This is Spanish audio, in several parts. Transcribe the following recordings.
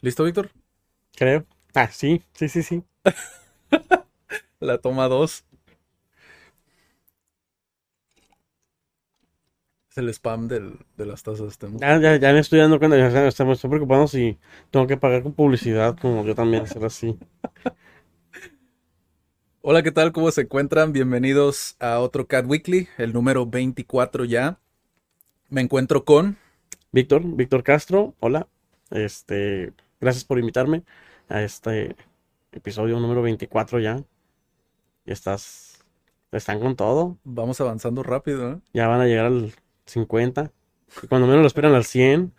¿Listo, Víctor? Creo. Ah, sí, sí, sí, sí. La toma 2. Es el spam del- de las tazas. Temo. Ya, ya, ya me estoy dando cuenta, ya, ya me estoy preocupando si tengo que pagar con publicidad, como yo también hacer así. Hola, ¿qué tal? ¿Cómo se encuentran? Bienvenidos a otro Cat Weekly, el número 24 ya. Me encuentro con... Víctor, Víctor Castro, hola. Este, gracias por invitarme a este episodio número 24 ya. Ya estás, están con todo. Vamos avanzando rápido, ¿eh? Ya van a llegar al 50. Y cuando menos lo esperan al 100.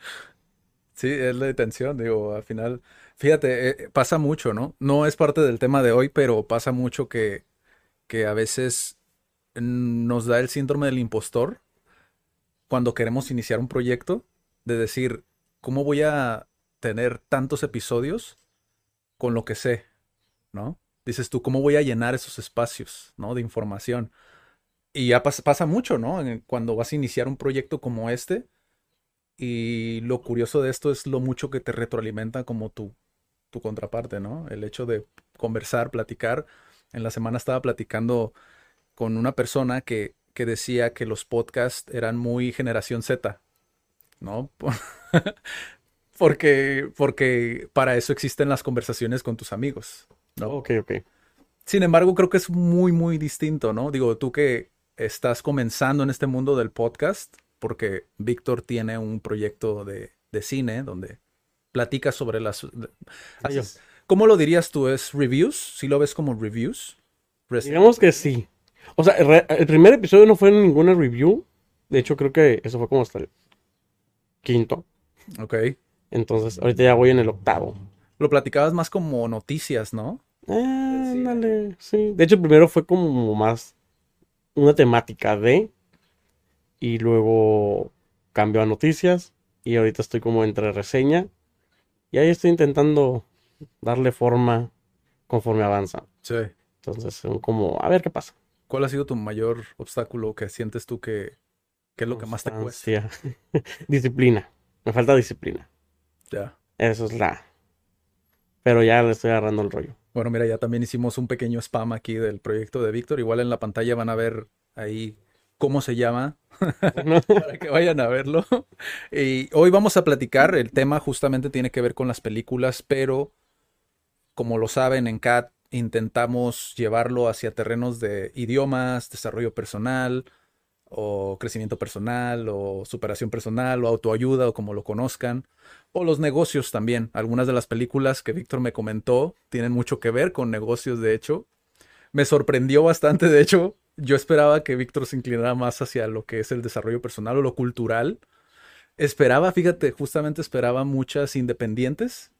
Sí, es la detención, digo, al final, fíjate, eh, pasa mucho, ¿no? No es parte del tema de hoy, pero pasa mucho que, que a veces nos da el síndrome del impostor cuando queremos iniciar un proyecto, de decir, ¿cómo voy a tener tantos episodios con lo que sé, ¿no? Dices tú, ¿cómo voy a llenar esos espacios, ¿no? De información. Y ya pas- pasa mucho, ¿no? Cuando vas a iniciar un proyecto como este, y lo curioso de esto es lo mucho que te retroalimenta como tu, tu contraparte, ¿no? El hecho de conversar, platicar. En la semana estaba platicando con una persona que, que decía que los podcasts eran muy generación Z, ¿no? Por- Porque, porque para eso existen las conversaciones con tus amigos, ¿no? Ok, ok. Sin embargo, creo que es muy, muy distinto, ¿no? Digo, tú que estás comenzando en este mundo del podcast, porque Víctor tiene un proyecto de, de cine donde platica sobre las... ¿Cómo lo dirías tú? ¿Es reviews? ¿Sí lo ves como reviews? Digamos que sí. O sea, el primer episodio no fue ninguna review. De hecho, creo que eso fue como hasta el quinto. Ok. Entonces, ahorita ya voy en el octavo. Lo platicabas más como noticias, ¿no? Ah, ándale, sí. De hecho, el primero fue como más una temática de. Y luego cambió a noticias. Y ahorita estoy como entre reseña. Y ahí estoy intentando darle forma conforme avanza. Sí. Entonces, son como, a ver qué pasa. ¿Cuál ha sido tu mayor obstáculo que sientes tú que, que es lo que más te cuesta? Disciplina. Me falta disciplina. Ya. Eso es la. Pero ya le estoy agarrando el rollo. Bueno, mira, ya también hicimos un pequeño spam aquí del proyecto de Víctor. Igual en la pantalla van a ver ahí cómo se llama para que vayan a verlo. Y hoy vamos a platicar, el tema justamente tiene que ver con las películas, pero como lo saben, en CAT intentamos llevarlo hacia terrenos de idiomas, desarrollo personal, o crecimiento personal, o superación personal, o autoayuda, o como lo conozcan, o los negocios también. Algunas de las películas que Víctor me comentó tienen mucho que ver con negocios, de hecho. Me sorprendió bastante, de hecho, yo esperaba que Víctor se inclinara más hacia lo que es el desarrollo personal o lo cultural. Esperaba, fíjate, justamente esperaba muchas independientes.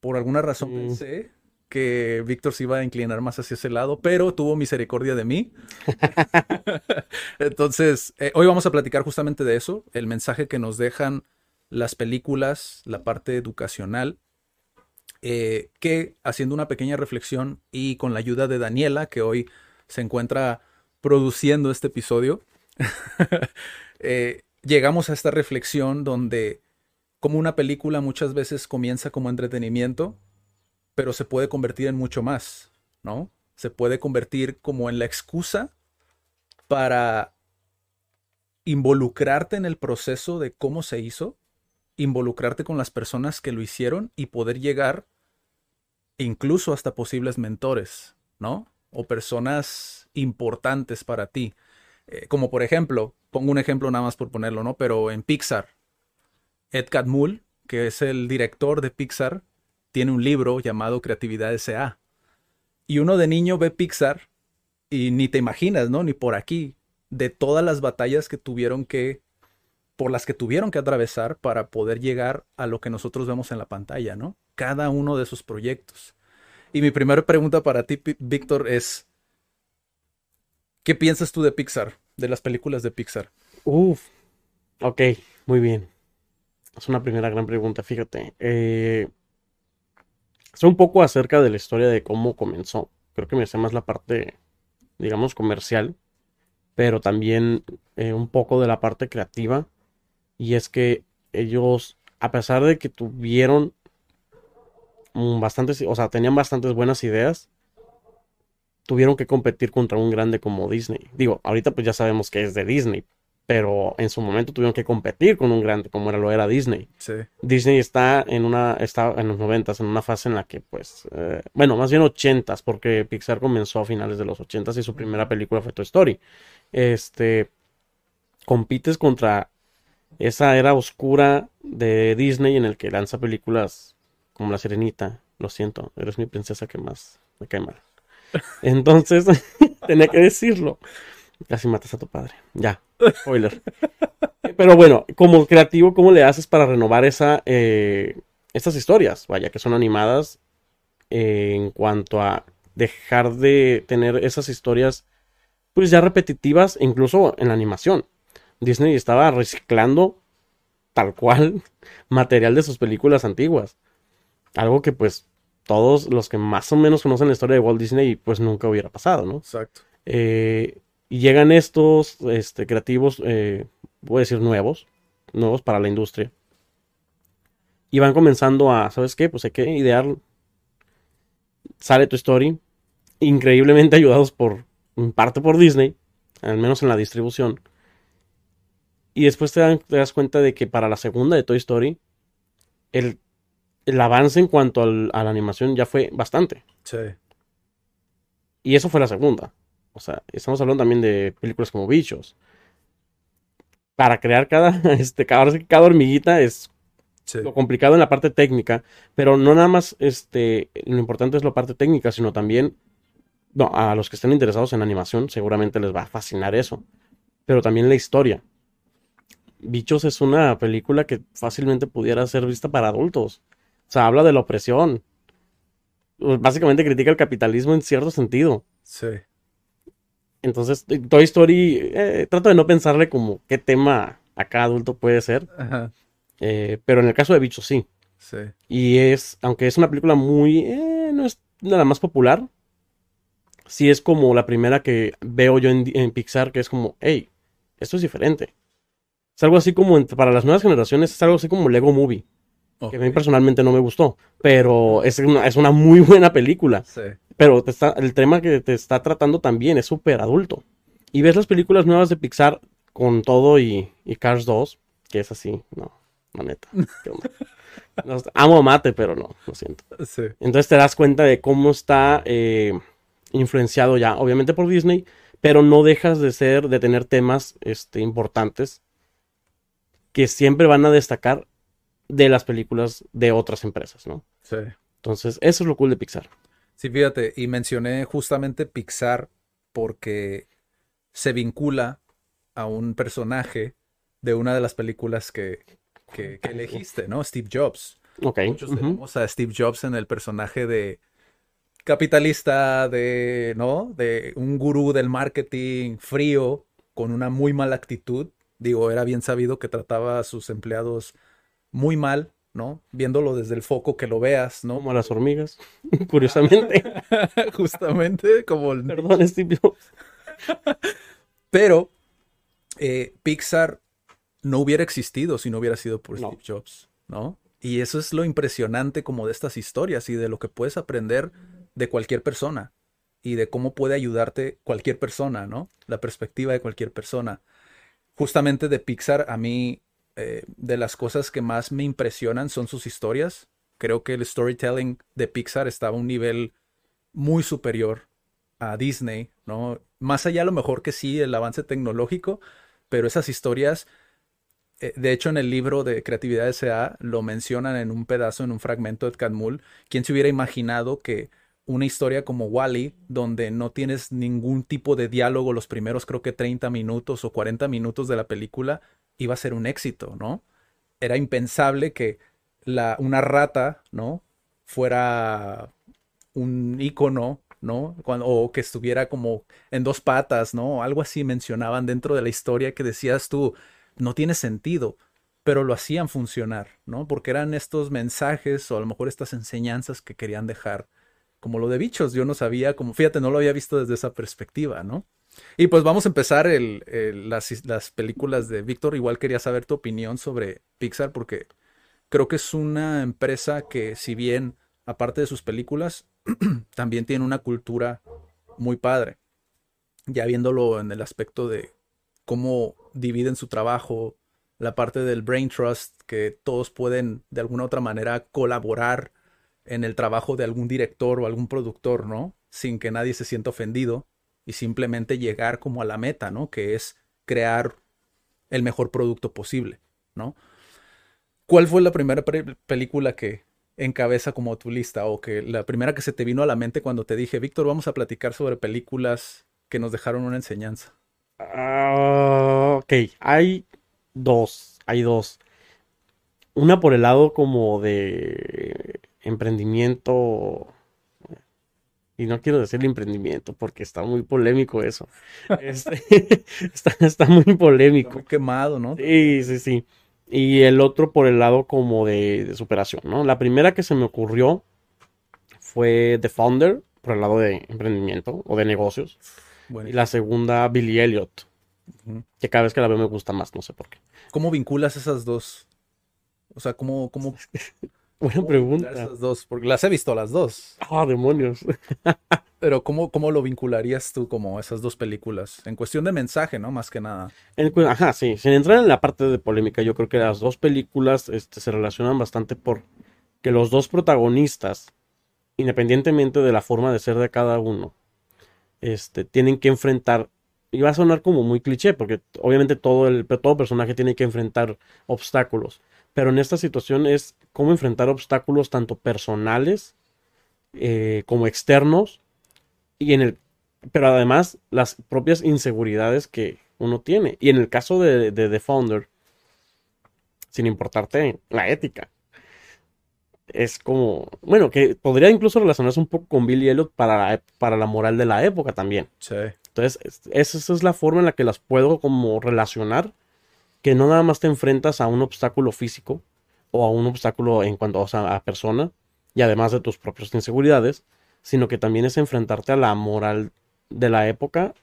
Por alguna razón Mm. pensé que Víctor se iba a inclinar más hacia ese lado, pero tuvo misericordia de mí. Entonces, eh, hoy vamos a platicar justamente de eso, el mensaje que nos dejan las películas, la parte educacional, eh, que haciendo una pequeña reflexión y con la ayuda de Daniela, que hoy se encuentra produciendo este episodio, eh, llegamos a esta reflexión donde como una película muchas veces comienza como entretenimiento, pero se puede convertir en mucho más, ¿no? Se puede convertir como en la excusa para involucrarte en el proceso de cómo se hizo, involucrarte con las personas que lo hicieron y poder llegar incluso hasta posibles mentores, ¿no? O personas importantes para ti. Eh, como por ejemplo, pongo un ejemplo nada más por ponerlo, ¿no? Pero en Pixar, Ed Catmull, que es el director de Pixar, tiene un libro llamado Creatividad S.A. Y uno de niño ve Pixar y ni te imaginas, ¿no? Ni por aquí, de todas las batallas que tuvieron que, por las que tuvieron que atravesar para poder llegar a lo que nosotros vemos en la pantalla, ¿no? Cada uno de esos proyectos. Y mi primera pregunta para ti, Víctor, es, ¿qué piensas tú de Pixar, de las películas de Pixar? Uf, ok, muy bien. Es una primera gran pregunta, fíjate. Eh, es un poco acerca de la historia de cómo comenzó. Creo que me sé más la parte, digamos, comercial, pero también eh, un poco de la parte creativa. Y es que ellos, a pesar de que tuvieron bastantes, o sea, tenían bastantes buenas ideas, tuvieron que competir contra un grande como Disney. Digo, ahorita pues ya sabemos que es de Disney, pero en su momento tuvieron que competir con un grande como era lo era Disney. Sí. Disney está en una está en los noventas en una fase en la que pues eh, bueno más bien ochentas porque Pixar comenzó a finales de los ochentas y su primera película fue Toy Story. Este compites contra esa era oscura de Disney en el que lanza películas como La Sirenita. Lo siento, eres mi princesa que más me cae mal. Entonces tenía que decirlo. Casi matas a tu padre. Ya, spoiler. Pero bueno, como creativo, ¿cómo le haces para renovar esa, eh, estas historias? Vaya, que son animadas eh, en cuanto a dejar de tener esas historias, pues ya repetitivas, incluso en la animación. Disney estaba reciclando tal cual material de sus películas antiguas. Algo que pues todos los que más o menos conocen la historia de Walt Disney pues nunca hubiera pasado, ¿no? Exacto. Eh, y llegan estos este, creativos, eh, voy a decir nuevos, nuevos para la industria. Y van comenzando a, ¿sabes qué? Pues hay que idear. Sale tu story. Increíblemente ayudados por, en parte por Disney, al menos en la distribución. Y después te, das cuenta de que para la segunda de Toy Story, el, el avance en cuanto al, a la animación ya fue bastante. Sí. Y eso fue la segunda. O sea, estamos hablando también de películas como Bichos. Para crear cada, este, cada, cada hormiguita es lo complicado en la parte técnica, pero no nada más este, lo importante es la parte técnica, sino también, no, a los que estén interesados en animación seguramente les va a fascinar eso, pero también la historia. Bichos es una película que fácilmente pudiera ser vista para adultos. O sea, habla de la opresión. Básicamente critica el capitalismo en cierto sentido. Sí. Entonces, Toy Story, eh, trato de no pensarle como qué tema a cada adulto puede ser. Eh, pero en el caso de Bicho sí. Sí. Y es, aunque es una película muy, eh, no es nada más popular, sí es como la primera que veo yo en, Pixar, que es como, hey, esto es diferente. Es algo así como, para las nuevas generaciones, es algo así como Lego Movie. Que a mí personalmente no me gustó, pero es una, es una muy buena película. Sí. Pero te está, el tema que te está tratando también es súper adulto. Y ves las películas nuevas de Pixar con todo y, Cars 2, que es así, no, la neta. amo a mate, pero no, lo siento. Sí. Entonces te das cuenta de cómo está eh, influenciado ya, obviamente por Disney, pero no dejas de ser, de tener temas este, importantes que siempre van a destacar de las películas de otras empresas, ¿no? Sí. Entonces, eso es lo cool de Pixar. Sí, fíjate, y mencioné justamente Pixar porque se vincula a un personaje de una de las películas que, que, elegiste, ¿no? Steve Jobs. Ok. Muchos tenemos a Steve Jobs en el personaje de capitalista, de, ¿no? De un gurú del marketing frío, con una muy mala actitud. Digo, era bien sabido que trataba a sus empleados muy mal, ¿no? Viéndolo desde el foco que lo veas, ¿no? Como las hormigas, curiosamente. Justamente, como el... Perdón, Steve Pero eh, Pixar no hubiera existido si no hubiera sido por Steve Jobs, ¿no? Y eso es lo impresionante como de estas historias y de lo que puedes aprender de cualquier persona y de cómo puede ayudarte cualquier persona, ¿no? La perspectiva de cualquier persona. Justamente de Pixar a mí eh, de las cosas que más me impresionan son sus historias. Creo que el storytelling de Pixar estaba a un nivel muy superior a Disney, ¿no? Más allá a lo mejor que sí el avance tecnológico, pero esas historias eh, de hecho, en el libro de Creatividad S.A. lo mencionan en un pedazo, en un fragmento de Cadmul. ¿Quién se hubiera imaginado que una historia como Wally, donde no tienes ningún tipo de diálogo los primeros creo que 30 minutos o 40 minutos de la película, iba a ser un éxito, ¿no? Era impensable que la, una rata, ¿no? Fuera un icono, ¿no? Cuando, o que estuviera como en dos patas, ¿no? Algo así mencionaban dentro de la historia que decías tú, no tiene sentido, pero lo hacían funcionar, ¿no? Porque eran estos mensajes o a lo mejor estas enseñanzas que querían dejar, como lo de bichos, yo no sabía, como fíjate, no lo había visto desde esa perspectiva, ¿no? Y pues vamos a empezar el, las, las películas de Víctor, igual quería saber tu opinión sobre Pixar porque creo que es una empresa que si bien, aparte de sus películas, también tiene una cultura muy padre. Ya viéndolo en el aspecto de cómo dividen su trabajo, la parte del brain trust, que todos pueden de alguna u otra manera colaborar en el trabajo de algún director o algún productor, ¿no? Sin que nadie se sienta ofendido y simplemente llegar como a la meta, ¿no? Que es crear el mejor producto posible, ¿no? ¿Cuál fue la primera película que encabeza como tu lista o que la primera que se te vino a la mente cuando te dije, Víctor, vamos a platicar sobre películas que nos dejaron una enseñanza? Uh, ok, hay dos, hay dos. Una por el lado como de emprendimiento. Y no quiero decir emprendimiento porque está muy polémico eso. Este, está, muy polémico. muy quemado, ¿no? Sí, sí, sí. Y el otro por el lado como de, superación, ¿no? La primera que se me ocurrió fue The Founder, por el lado de emprendimiento o de negocios. Y la segunda, Billy Elliot. Que cada vez que la veo me gusta más, no sé por qué. ¿Cómo vinculas esas dos? O sea, ¿cómo... cómo Buena pregunta. Esas dos, porque las he visto las dos. Ah, demonios. Pero ¿cómo, ¿cómo lo vincularías tú como esas dos películas? En cuestión de mensaje, ¿no? Más que nada. ajá, sí. Sin entrar en la parte de polémica, yo creo que las dos películas este, se relacionan bastante por que los dos protagonistas, independientemente de la forma de ser de cada uno, este, tienen que enfrentar, y va a sonar como muy cliché, porque obviamente todo, el, todo personaje tiene que enfrentar obstáculos, pero en esta situación es cómo enfrentar obstáculos tanto personales eh, como externos, y en el, pero además las propias inseguridades que uno tiene. Y en el caso de, de The Founder, sin importarte la ética, es como, bueno, que podría incluso relacionarse un poco con Billy Elliot para la, para la moral de la época también. Sí. Entonces, esa es la forma en la que las puedo como relacionar, que no nada más te enfrentas a un obstáculo físico o a un obstáculo en cuanto a persona y además de tus propias inseguridades, sino que también es enfrentarte a la moral de la época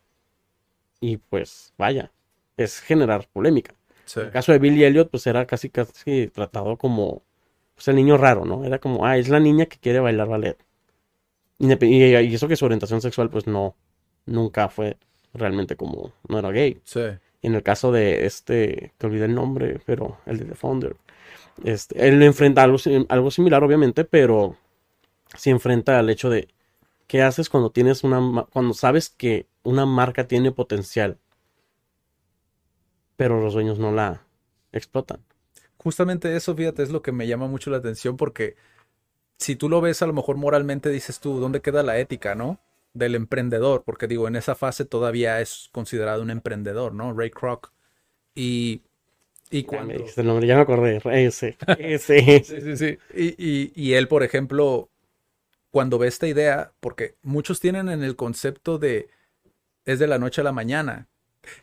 y pues vaya, es generar polémica. En el caso de Billy Elliot, pues era casi casi tratado como pues el niño raro, ¿no? Era como, ah, es la niña que quiere bailar ballet. Y, y, eso que su orientación sexual, pues no, nunca fue realmente como, no era gay. Sí. En el caso de este, te olvidé el nombre, pero el de The Founder, este, él enfrenta algo, algo similar, obviamente, pero sí enfrenta al hecho de, ¿qué haces cuando tienes una, cuando sabes que una marca tiene potencial, pero los dueños no la explotan? justamente eso, fíjate, es lo que me llama mucho la atención porque si tú lo ves a lo mejor moralmente dices tú, ¿dónde queda la ética, no? Del emprendedor, porque digo, en esa fase todavía es considerado un emprendedor, ¿no? Ray Kroc. Y, y cuando... Ya me el nombre, ya me acordé, ese, ese. sí, sí, sí. Y, y, y él, por ejemplo, cuando ve esta idea, porque muchos tienen en el concepto de es de la noche a la mañana,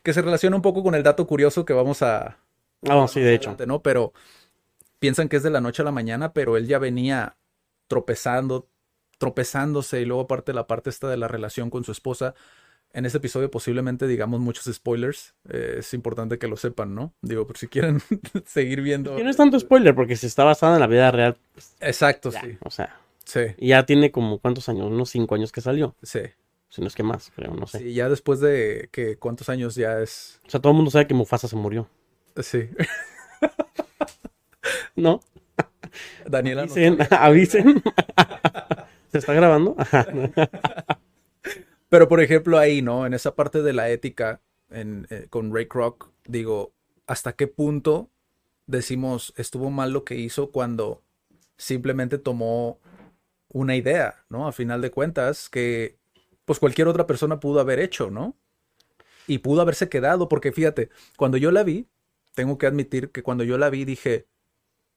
que se relaciona un poco con el dato curioso que vamos a, Ah, sí, de hecho. ¿no? Pero piensan que es de la noche a la mañana, pero él ya venía tropezando, tropezándose y luego aparte la parte esta de la relación con su esposa. En este episodio posiblemente digamos muchos spoilers. Eh, es importante que lo sepan, ¿no? Digo, por si quieren seguir viendo. Y no es tanto spoiler porque si está basada en la vida real. Pues, Exacto, sí. O sea. Sí. Y ya tiene como cuántos años, unos cinco años que salió. Sí. Si no es que más, creo, no sé. Sí, ya después de que cuántos años ya es. O sea, todo el mundo sabe que Mufasa se murió. Sí. ¿No? Daniela. Avisen. avisen. ¿Se está grabando? Pero por ejemplo ahí, ¿no? En esa parte de la ética en, eh, con Ray Kroc, digo, ¿hasta qué punto decimos, estuvo mal lo que hizo cuando simplemente tomó una idea, ¿no? A final de cuentas, que pues cualquier otra persona pudo haber hecho, ¿no? Y pudo haberse quedado, porque fíjate, cuando yo la vi, tengo que admitir que cuando yo la vi dije,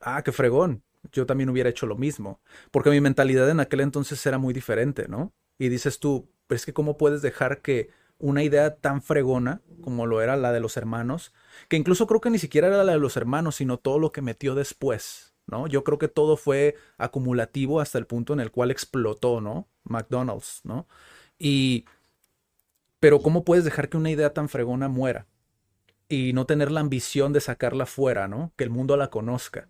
ah, qué fregón, yo también hubiera hecho lo mismo, porque mi mentalidad en aquel entonces era muy diferente, ¿no? Y dices tú, pero es que cómo puedes dejar que una idea tan fregona como lo era la de los hermanos, que incluso creo que ni siquiera era la de los hermanos, sino todo lo que metió después, ¿no? Yo creo que todo fue acumulativo hasta el punto en el cual explotó, ¿no? McDonald's, ¿no? Y... Pero ¿cómo puedes dejar que una idea tan fregona muera? Y no tener la ambición de sacarla fuera, ¿no? Que el mundo la conozca.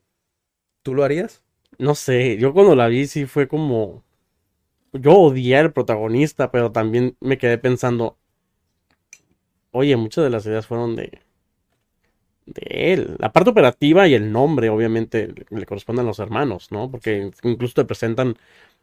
¿Tú lo harías? No sé, yo cuando la vi sí fue como... Yo odié al protagonista, pero también me quedé pensando, oye, muchas de las ideas fueron de, de él. La parte operativa y el nombre, obviamente, le corresponden a los hermanos, ¿no? Porque incluso te presentan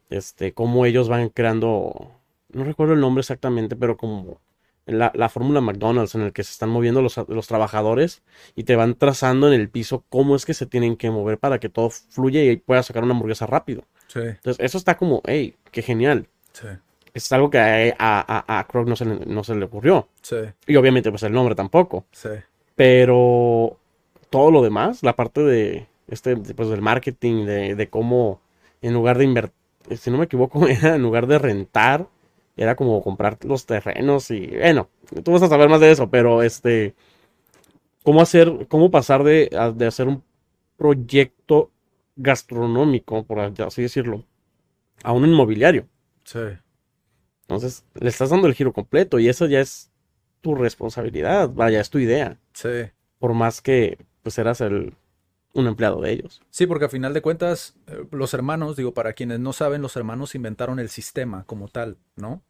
este, cómo ellos van creando, no recuerdo el nombre exactamente, pero como la, la fórmula McDonald's en el que se están moviendo los, los, trabajadores y te van trazando en el piso cómo es que se tienen que mover para que todo fluya y puedas sacar una hamburguesa rápido. Sí. Entonces, eso está como, hey, qué genial. Sí. Es algo que a, a, a Krog no se, le, no se le ocurrió. Sí. Y obviamente, pues el nombre tampoco. Sí. Pero todo lo demás, la parte de este, pues, del marketing, de, de cómo en lugar de invertir, si no me equivoco, era en lugar de rentar, era como comprar los terrenos y bueno, tú vas a saber más de eso, pero este, cómo hacer, cómo pasar de, de hacer un proyecto gastronómico, por así decirlo, a un inmobiliario. Sí. Entonces, le estás dando el giro completo y eso ya es tu responsabilidad, vaya, es tu idea. Sí. Por más que pues eras el un empleado de ellos. Sí, porque a final de cuentas, eh, los hermanos, digo, para quienes no saben, los hermanos inventaron el sistema como tal, ¿no?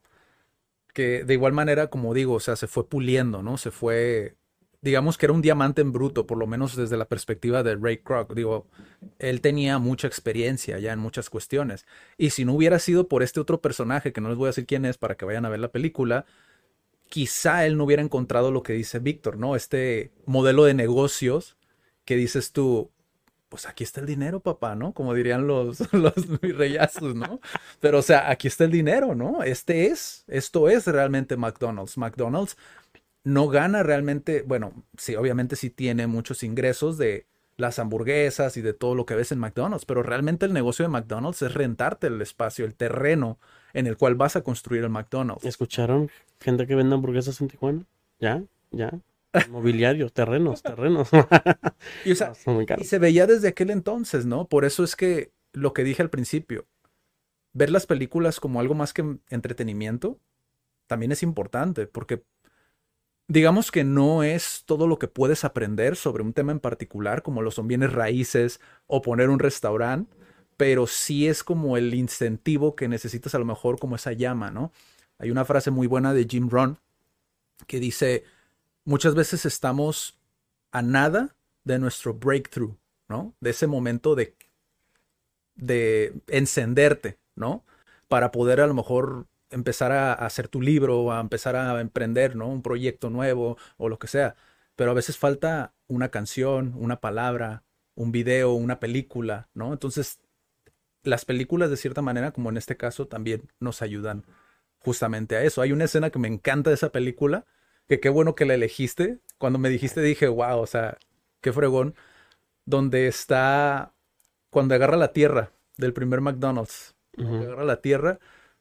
Que de igual manera, como digo, o sea, se fue puliendo, ¿no? Se fue, digamos que era un diamante en bruto, por lo menos desde la perspectiva de Ray Kroc. Digo, él tenía mucha experiencia ya en muchas cuestiones. Y si no hubiera sido por este otro personaje, que no les voy a decir quién es para que vayan a ver la película, quizá él no hubiera encontrado lo que dice Víctor, ¿no? Este modelo de negocios que dices tú, pues aquí está el dinero, papá, ¿no? Como dirían los, los reyazos, ¿no? Pero, o sea, aquí está el dinero, ¿no? Este es, esto es realmente McDonald's. McDonald's no gana realmente, bueno, sí, obviamente sí tiene muchos ingresos de las hamburguesas y de todo lo que ves en McDonald's, pero realmente el negocio de McDonald's es rentarte el espacio, el terreno en el cual vas a construir el McDonald's. ¿Escucharon gente que vende hamburguesas en Tijuana? ¿Ya? ¿Ya? Mobiliario, terrenos, terrenos. y, o sea, y se veía desde aquel entonces, ¿no? Por eso es que lo que dije al principio, ver las películas como algo más que entretenimiento, también es importante, porque digamos que no es todo lo que puedes aprender sobre un tema en particular, como lo son bienes raíces o poner un restaurante, pero sí es como el incentivo que necesitas a lo mejor como esa llama, ¿no? Hay una frase muy buena de Jim Rohn que dice, muchas veces estamos a nada de nuestro breakthrough, ¿no? De ese momento de, de encenderte, ¿no? Para poder a lo mejor empezar a, hacer tu libro a empezar a emprender, ¿no? Un proyecto nuevo o lo que sea. Pero a veces falta una canción, una palabra, un video, una película, ¿no? Entonces, las películas de cierta manera, como en este caso, también nos ayudan justamente a eso. Hay una escena que me encanta de esa película, que qué bueno que la elegiste. Cuando me dijiste dije, wow, o sea, qué fregón, donde está, cuando agarra la tierra del primer McDonald's, uh -huh. agarra la tierra,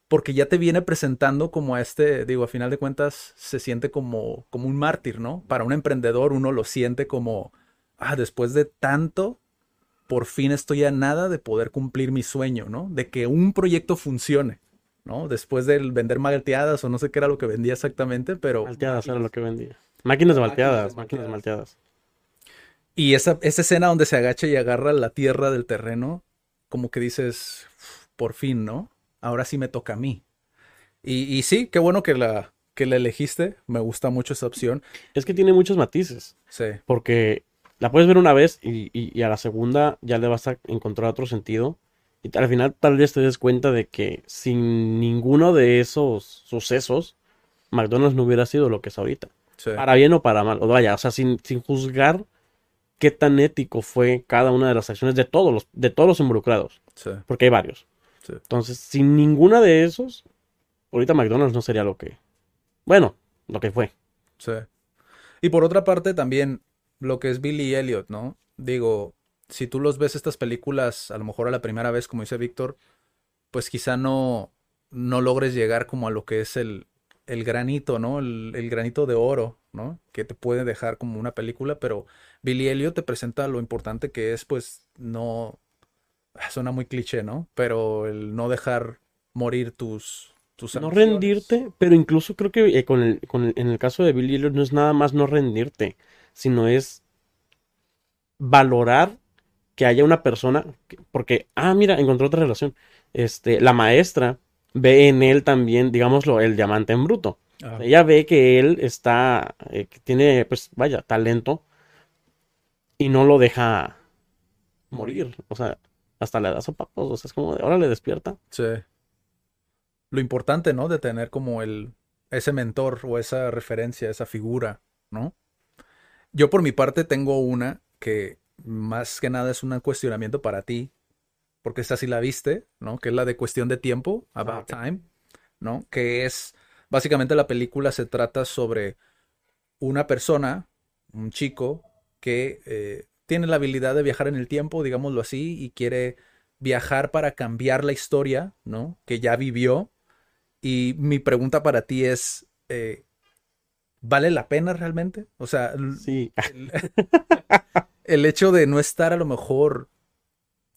porque ya te viene presentando como a este, digo, a final de cuentas se siente como, como un mártir, ¿no? Para un emprendedor uno lo siente como, ah, después de tanto, por fin estoy a nada de poder cumplir mi sueño, ¿no? De que un proyecto funcione, ¿no? Después de vender malteadas o no sé qué era lo que vendía exactamente, pero... Malteadas era lo que vendía. Máquinas de malteadas, máquinas de malteadas. Y esa, esa escena donde se agacha y agarra la tierra del terreno, como que dices, por fin, ¿no? ahora sí me toca a mí. Y, y, sí, qué bueno que la, que la elegiste. Me gusta mucho esa opción. Es que tiene muchos matices. Sí. Porque la puedes ver una vez y, y, y, a la segunda ya le vas a encontrar otro sentido. Y al final tal vez te des cuenta de que sin ninguno de esos sucesos, McDonald's no hubiera sido lo que es ahorita. Sí. Para bien o para mal. O vaya, o sea, sin, sin juzgar qué tan ético fue cada una de las acciones de todos los, de todos los involucrados. Sí. Porque hay varios. Sí. Entonces, sin ninguna de esos, ahorita McDonald's no sería lo que. Bueno, lo que fue. Sí. Y por otra parte, también lo que es Billy Elliot, ¿no? Digo, si tú los ves estas películas, a lo mejor a la primera vez, como dice Víctor, pues quizá no, no logres llegar como a lo que es el, el granito, ¿no? El, el granito de oro, ¿no? Que te puede dejar como una película, pero Billy Elliot te presenta lo importante que es, pues, no. ah, Suena muy cliché, ¿no? Pero el no dejar morir tus. tus No ambiciones. rendirte, pero incluso creo que eh, con el, con el- en el caso de Billy Elliot no es nada más no rendirte, sino es valorar que haya una persona, que- porque, ah, mira, encontré otra relación. Este, la maestra ve en él también, digámoslo, el diamante en bruto. Ah, Ella ve que él está, eh, que tiene, pues, vaya, talento y no lo deja morir. O sea, hasta le da sopapos, o sea, es como de, órale, despierta. Sí. Lo importante, ¿no? De tener como el, ese mentor o esa referencia, esa figura, ¿no? Yo por mi parte tengo una que más que nada es un cuestionamiento para ti, porque esta sí la viste, ¿no? Que es la de cuestión de tiempo, About ok. Time, ¿no? Que es, básicamente la película se trata sobre una persona, un chico, que eh, tiene la habilidad de viajar en el tiempo, digámoslo así, y quiere viajar para cambiar la historia, ¿no? Que ya vivió. Y mi pregunta para ti es, eh, ¿vale la pena realmente? O sea, Sí. el, hecho de no estar a lo mejor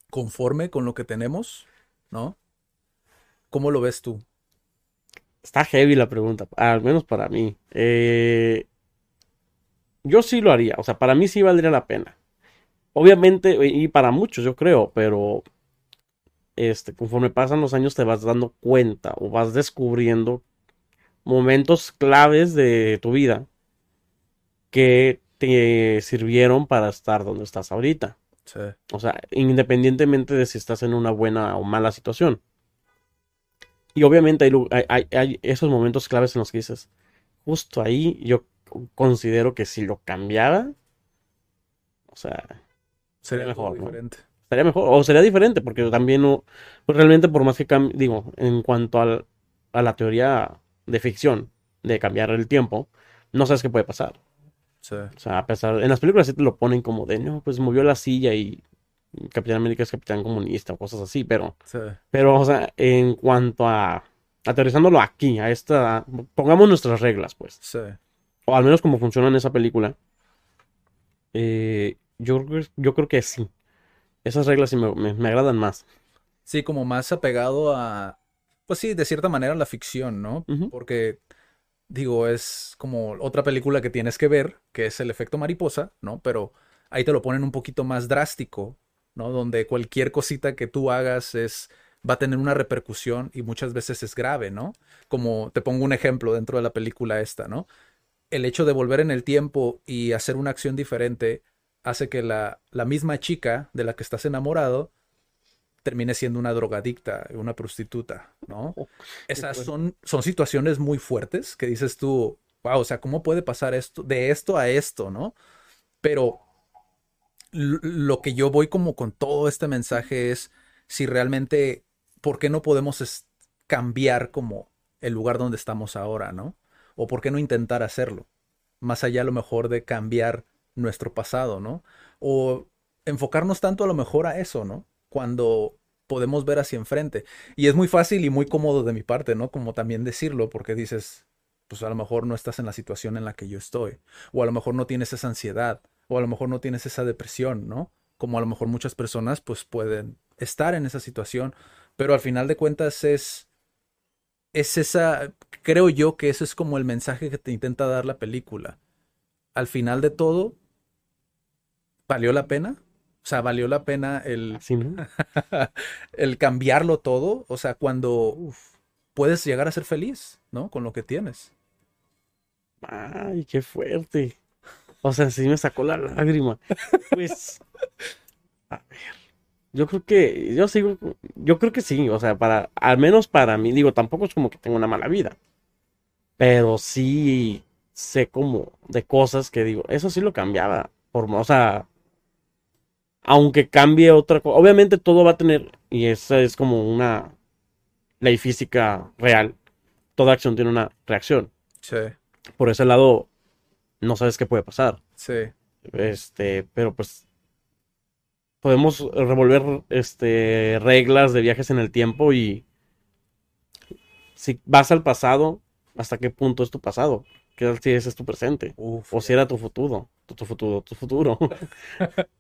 conforme con lo que tenemos, ¿no? ¿Cómo lo ves tú? Está heavy la pregunta, al menos para mí. Eh, yo sí lo haría, o sea, para mí sí valdría la pena. Obviamente, y para muchos yo creo, pero este, conforme pasan los años te vas dando cuenta o vas descubriendo momentos claves de tu vida que te sirvieron para estar donde estás ahorita. Sí, O sea, independientemente de si estás en una buena o mala situación. Y obviamente hay, esos momentos claves en los que dices, justo ahí yo considero que si lo cambiara, o sea, sería mejor, diferente. estaría mejor, o sería diferente, porque también no, pues realmente por más que cambie, digo, en cuanto al- a la teoría de ficción, de cambiar el tiempo, no sabes qué puede pasar. Sí, O sea, a pesar, en las películas sí te lo ponen como de, no, pues movió la silla y Capitán América es Capitán Comunista o cosas así, pero, sí, pero, o sea, en cuanto a, aterrizándolo aquí, a esta, pongamos nuestras reglas, pues, sí. o al menos como funciona en esa película, eh, yo, creo que- yo creo que sí. Esas reglas sí me, me- me agradan más. Sí, como más apegado a, pues sí, de cierta manera a la ficción, ¿no? Porque, digo, es como otra película que tienes que ver, que es El efecto mariposa, ¿no? Pero ahí te lo ponen un poquito más drástico, ¿no? Donde cualquier cosita que tú hagas es, va a tener una repercusión y muchas veces es grave, ¿no? Como te pongo un ejemplo dentro de la película esta, ¿no? El hecho de volver en el tiempo y hacer una acción diferente hace que la, la misma chica de la que estás enamorado termine siendo una drogadicta, una prostituta, ¿no? Esas fuerte. son, son situaciones muy fuertes que dices tú, wow, o sea, ¿cómo puede pasar esto, de esto a esto, ¿no? Pero lo que yo voy como con todo este mensaje es si realmente, ¿por qué no podemos cambiar como el lugar donde estamos ahora, ¿no? O por qué no intentar hacerlo, más allá a lo mejor de cambiar nuestro pasado, ¿no? O enfocarnos tanto a lo mejor a eso, ¿no? Cuando podemos ver hacia enfrente. Y es muy fácil y muy cómodo de mi parte, ¿no? Como también decirlo, porque dices, pues a lo mejor no estás en la situación en la que yo estoy, o a lo mejor no tienes esa ansiedad, o a lo mejor no tienes esa depresión, ¿no? Como a lo mejor muchas personas pues pueden estar en esa situación, pero al final de cuentas es es esa creo yo que eso es como el mensaje que te intenta dar la película. Al final de todo ¿valió la pena? O sea, ¿valió la pena el Así, ¿no? el cambiarlo todo, o sea, cuando puedes llegar a ser feliz, ¿no? Con lo que tienes. Ay, qué fuerte. O sea, sí me sacó la lágrima. Pues, a ver, yo creo que, yo sigo, yo creo que sí, o sea, para, al menos para mí, digo, tampoco es como que tengo una mala vida, pero sí sé como de cosas que digo, eso sí lo cambiaba, por, o sea, aunque cambie otra cosa, obviamente todo va a tener, y esa es como una ley física real, toda acción tiene una reacción. Sí, Por ese lado, no sabes qué puede pasar. sí, Este, pero pues podemos revolver este reglas de viajes en el tiempo y si vas al pasado, ¿hasta qué punto es tu pasado? ¿Qué tal si ese es tu presente? Uf, O si era tu futuro, tu, tu futuro, tu futuro.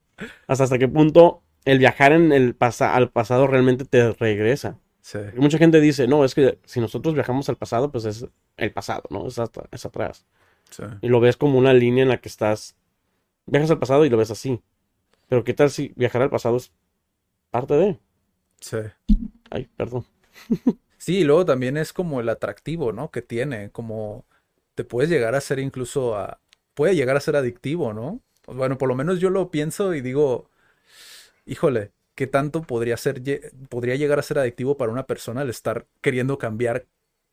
hasta hasta qué punto el viajar en el pasa al pasado realmente te regresa. sí, mucha gente dice, no, es que si nosotros viajamos al pasado, pues es el pasado, ¿no? Es, hasta- es atrás. sí. Y lo ves como una línea en la que estás, viajas al pasado y lo ves así. Pero ¿qué tal si viajar al pasado es parte de? sí. Ay, perdón. Sí, y luego también es como el atractivo, ¿no? Que tiene, como te puedes llegar a ser incluso a, puede llegar a ser adictivo, ¿no? Bueno, por lo menos yo lo pienso y digo, híjole, ¿qué tanto podría ser, podría llegar a ser adictivo para una persona el estar queriendo cambiar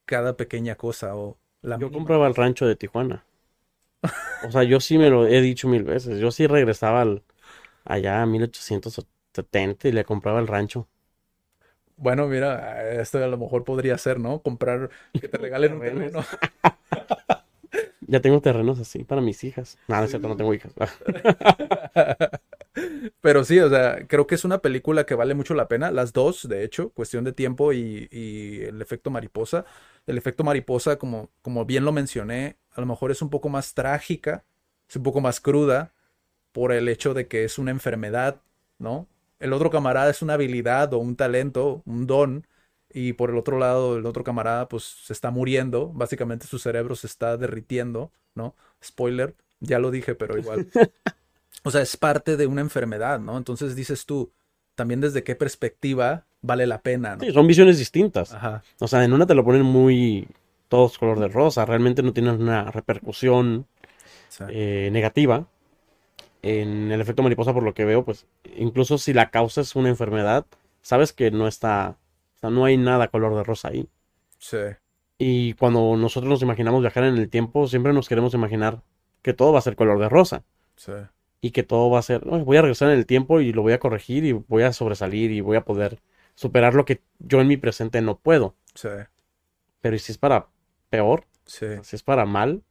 cada pequeña cosa o la Yo compraba el rancho de Tijuana. O sea, yo sí me lo he dicho mil veces. Yo sí regresaba al, allá a 1870 y le compraba el rancho. Bueno, mira, esto a lo mejor podría ser, ¿no? Comprar, que te regalen un terreno. Ya tengo terrenos así para mis hijas. Nada, es cierto, no tengo hijas. Pero sí, o sea, creo que es una película que vale mucho la pena. Las dos, de hecho, cuestión de tiempo y, y el efecto mariposa. El efecto mariposa, como, como bien lo mencioné, a lo mejor es un poco más trágica, es un poco más cruda por el hecho de que es una enfermedad, ¿no? El otro camarada es una habilidad o un talento, un don, y por el otro lado, el otro camarada, pues se está muriendo, básicamente su cerebro se está derritiendo, ¿no? Spoiler, ya lo dije, pero igual. O sea, es parte de una enfermedad, ¿no? Entonces dices tú, también desde qué perspectiva vale la pena, ¿no? Sí, son visiones distintas. Ajá, O sea, en una te lo ponen muy todos color de rosa, realmente no tienen una repercusión sí, eh, negativa. En el efecto mariposa, por lo que veo, pues incluso si la causa es una enfermedad, sabes que no está, sea, no hay nada color de rosa ahí. sí, Y cuando nosotros nos imaginamos viajar en el tiempo, siempre nos queremos imaginar que todo va a ser color de rosa sí, y que todo va a ser, "Ay, voy a regresar en el tiempo y lo voy a corregir y voy a sobresalir y voy a poder superar lo que yo en mi presente no puedo. sí, Pero ¿y si es para peor? sí. Si es para mal,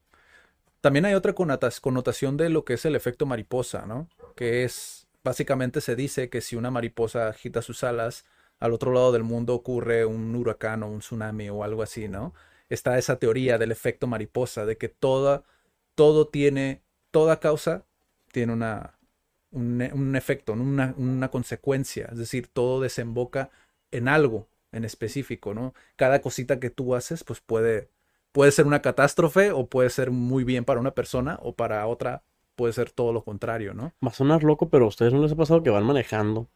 También hay otra connotación de lo que es el efecto mariposa, ¿no? Que es, básicamente se dice que si una mariposa agita sus alas, al otro lado del mundo ocurre un huracán o un tsunami o algo así, ¿no? Está esa teoría del efecto mariposa, de que toda, todo tiene, toda causa tiene una, un, efecto, una, una consecuencia, es decir, todo desemboca en algo en específico, ¿no? Cada cosita que tú haces, pues puede, puede ser una catástrofe o puede ser muy bien para una persona o para otra puede ser todo lo contrario, ¿no? va a sonar loco, pero a ustedes no les ha pasado que van manejando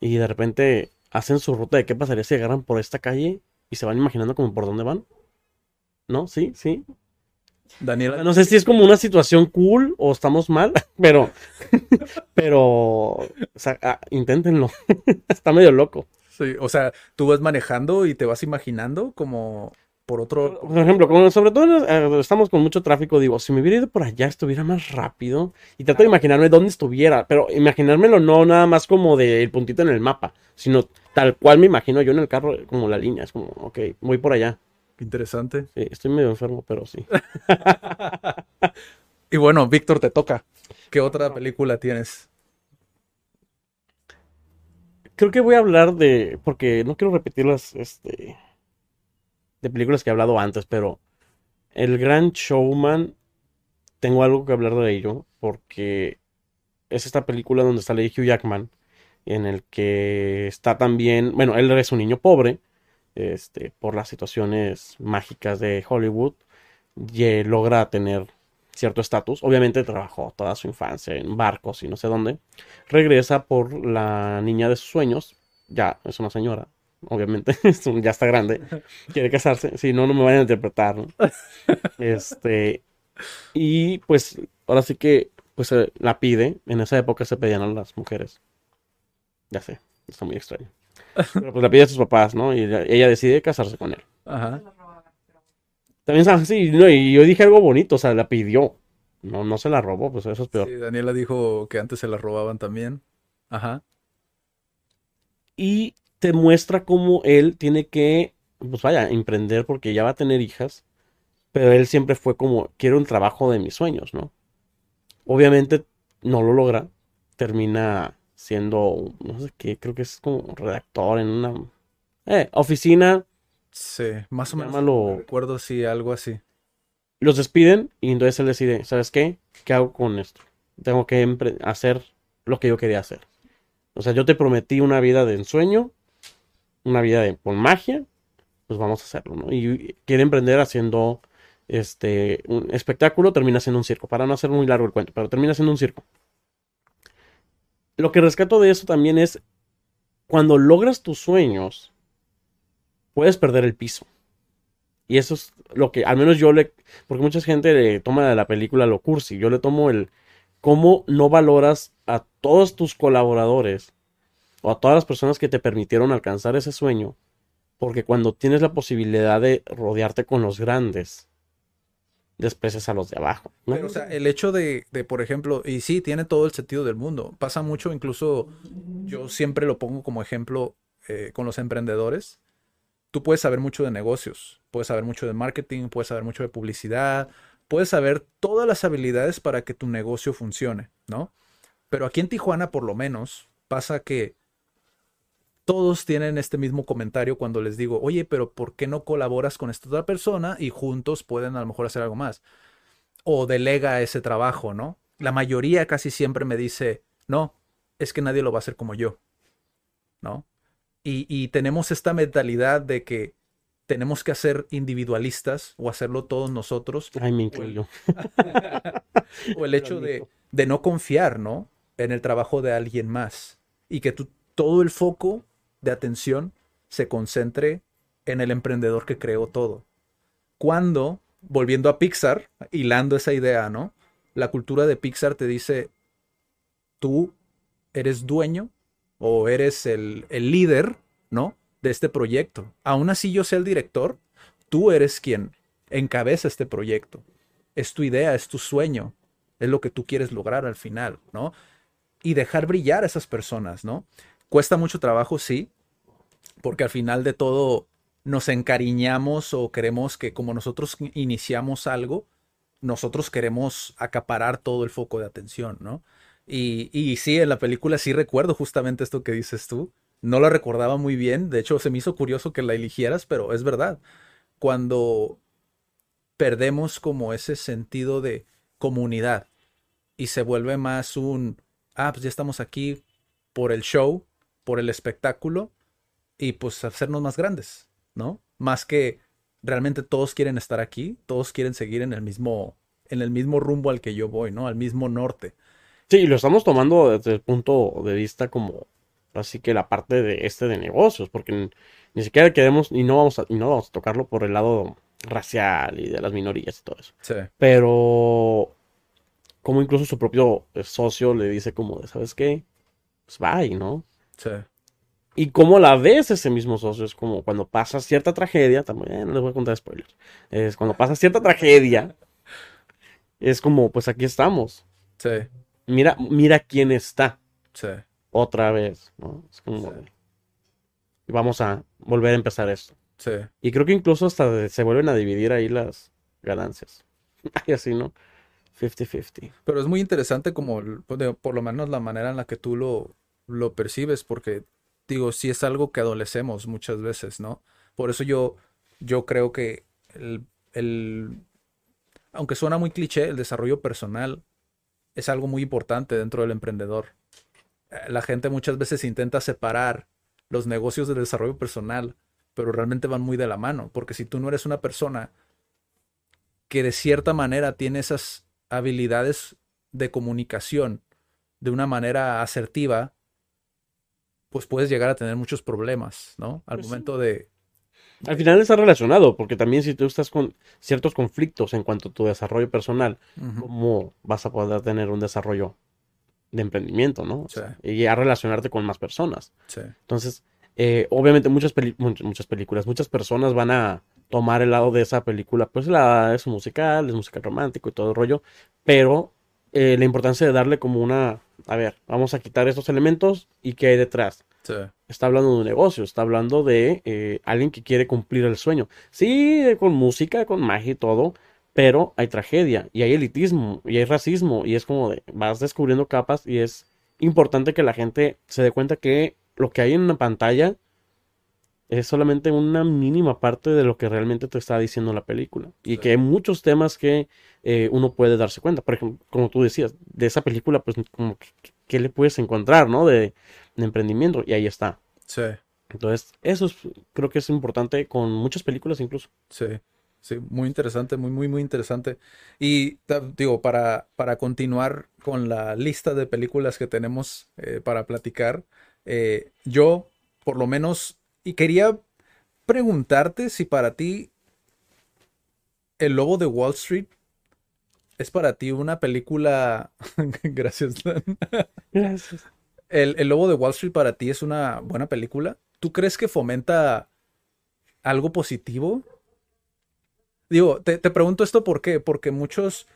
y de repente hacen su ruta de qué pasaría si agarran por esta calle y se van imaginando como por dónde van. ¿No? Sí, sí. Daniela, No sé si es como una situación cool o estamos mal, pero, pero, o sea, ah, inténtenlo. Está medio loco. sí, o sea, tú vas manejando y te vas imaginando como por otro... Por ejemplo, como sobre todo eh, estamos con mucho tráfico, digo, si me hubiera ido por allá estuviera más rápido y trato de imaginarme dónde estuviera, pero imaginármelo no nada más como del puntito en el mapa, sino tal cual me imagino yo en el carro como la línea, es como, ok, voy por allá. Interesante. Sí, estoy medio enfermo, pero sí. Y bueno, Víctor, te toca. ¿Qué otra película tienes? Creo que voy a hablar de, porque no quiero repetir las, este, de películas que he hablado antes, pero El Gran Showman, tengo algo que hablar de ello, porque es esta película donde sale Hugh Jackman, en el que está también, bueno, él es un niño pobre, este, por las situaciones mágicas de Hollywood, y logra tener cierto estatus. Obviamente trabajó toda su infancia en barcos y no sé dónde. Regresa por la niña de sus sueños, ya es una señora, obviamente, ya está grande, quiere casarse, si no, no me vayan a interpretar, ¿no? Este, y pues ahora sí que pues la pide, en esa época se pedían a las mujeres. Ya sé, está muy extraño. Pero pues la pide a sus papás, ¿no? Y ella, ella decide casarse con él. Ajá. También, ah, sí, no, y yo dije algo bonito, o sea, la pidió. No, no se la robó, pues eso es peor. Sí, Daniela dijo que antes se la robaban también. Ajá. Y te muestra cómo él tiene que, pues vaya, emprender porque ya va a tener hijas. Pero él siempre fue como, quiero un trabajo de mis sueños, ¿no? Obviamente no lo logra. Termina siendo, no sé qué, creo que es como redactor en una eh, oficina. Sí, más o menos. Llámalo- Recuerdo si algo así. Los despiden y entonces él decide, ¿sabes qué? ¿Qué hago con esto? Tengo que hacer lo que yo quería hacer. O sea, yo te prometí una vida de ensueño, una vida de, con magia, pues vamos a hacerlo, ¿no? Y quiere emprender haciendo este un espectáculo, termina siendo un circo, para no hacer muy largo el cuento, pero termina siendo un circo. Lo que rescato de eso también es cuando logras tus sueños, puedes perder el piso. Y eso es lo que, al menos yo le, porque mucha gente le toma de la película lo cursi, yo le tomo el cómo no valoras a todos tus colaboradores o a todas las personas que te permitieron alcanzar ese sueño, porque cuando tienes la posibilidad de rodearte con los grandes, desprecias a los de abajo. Pero, o sea, el hecho de, de, por ejemplo, y sí, tiene todo el sentido del mundo. Pasa mucho, incluso yo siempre lo pongo como ejemplo eh, con los emprendedores. Tú puedes saber mucho de negocios, puedes saber mucho de marketing, puedes saber mucho de publicidad, puedes saber todas las habilidades para que tu negocio funcione, ¿no? Pero aquí en Tijuana, por lo menos, pasa que todos tienen este mismo comentario cuando les digo, oye, pero ¿por qué no colaboras con esta otra persona y juntos pueden a lo mejor hacer algo más? O delega ese trabajo, ¿no? La mayoría casi siempre me dice, no, es que nadie lo va a hacer como yo, ¿no? Y, y tenemos esta mentalidad de que tenemos que ser individualistas o hacerlo todos nosotros. Ay, me incluyo. o el hecho de, de no confiar, ¿no? En el trabajo de alguien más. Y que tú, todo el foco de atención se concentre en el emprendedor que creó todo. Cuando, volviendo a Pixar, hilando esa idea, ¿no? La cultura de Pixar te dice, tú eres dueño o eres el, el líder, ¿no? De este proyecto. Aún así yo sea el director, tú eres quien encabeza este proyecto. Es tu idea, es tu sueño, es lo que tú quieres lograr al final, ¿no? Y dejar brillar a esas personas, ¿no? Cuesta mucho trabajo, sí, porque al final de todo nos encariñamos o queremos que como nosotros iniciamos algo, nosotros queremos acaparar todo el foco de atención, ¿no? Y, y sí, en la película sí recuerdo justamente esto que dices tú. No lo recordaba muy bien, de hecho se me hizo curioso que la eligieras, pero es verdad. Cuando perdemos como ese sentido de comunidad y se vuelve más un, ah, pues ya estamos aquí por el show, por el espectáculo y pues hacernos más grandes, ¿no? Más que realmente todos quieren estar aquí, todos quieren seguir en el mismo, en el mismo rumbo al que yo voy, ¿no? Al mismo norte. Sí, y lo estamos tomando desde el punto de vista como así que la parte de este de negocios, porque ni, ni siquiera queremos y no vamos a, y no vamos a tocarlo por el lado racial y de las minorías y todo eso. Sí. Pero como incluso su propio eh, socio le dice como de, ¿sabes qué? Pues bye, ¿no? Sí. Y como la ves ese mismo socio, es como cuando pasa cierta tragedia, también eh, no les voy a contar spoilers, es cuando pasa cierta tragedia, es como, pues aquí estamos, Sí. mira, mira quién está Sí. otra vez, ¿no? Es como, Sí. vamos a volver a empezar esto. Sí. Y creo que incluso hasta se vuelven a dividir ahí las ganancias. Y así, ¿no? 50-50. Pero es muy interesante como, por lo menos la manera en la que tú lo, lo percibes, porque digo, sí es algo que adolecemos muchas veces, ¿no? Por eso yo, yo creo que el, el- aunque suena muy cliché, el desarrollo personal es algo muy importante dentro del emprendedor. Eh, La gente muchas veces intenta separar los negocios del desarrollo personal, pero realmente van muy de la mano, porque si tú no eres una persona que de cierta manera tiene esas habilidades de comunicación de una manera asertiva, pues puedes llegar a tener muchos problemas, ¿no? Al Pues sí. momento de... Al final está relacionado, porque también si tú estás con ciertos conflictos en cuanto a tu desarrollo personal, ¿cómo vas a poder tener un desarrollo de emprendimiento, ¿no? O Sí. sea, y a relacionarte con más personas. sí, Entonces, eh, obviamente muchas, muchas películas, muchas personas van a tomar el lado de esa película, pues la, es musical, es musical romántico y todo el rollo, pero eh, la importancia de darle como una a ver, vamos a quitar estos elementos y qué hay detrás. Sí. Está hablando de un negocio, está hablando de eh, alguien que quiere cumplir el sueño. Sí, con música, con magia y todo, pero hay tragedia y hay elitismo y hay racismo y es como de, vas descubriendo capas y es importante que la gente se dé cuenta que lo que hay en una pantalla es solamente una mínima parte de lo que realmente te está diciendo la película. Y que hay muchos temas que eh, uno puede darse cuenta. Por ejemplo, como tú decías, de esa película, pues como que, ¿qué le puedes encontrar, ¿no? De, de emprendimiento. Y ahí está. Sí. Entonces, eso es- creo que es importante con muchas películas incluso. Sí, sí, muy interesante, muy, muy, muy interesante. Y digo, para, para continuar con la lista de películas que tenemos eh, para platicar, eh, yo, por lo menos, y quería preguntarte si para ti El Lobo de Wall Street es para ti una película... Gracias, Dan. Gracias. El, El Lobo de Wall Street para ti es una buena película. ¿Tú crees que fomenta algo positivo? Digo, te, te pregunto esto por qué, porque muchos,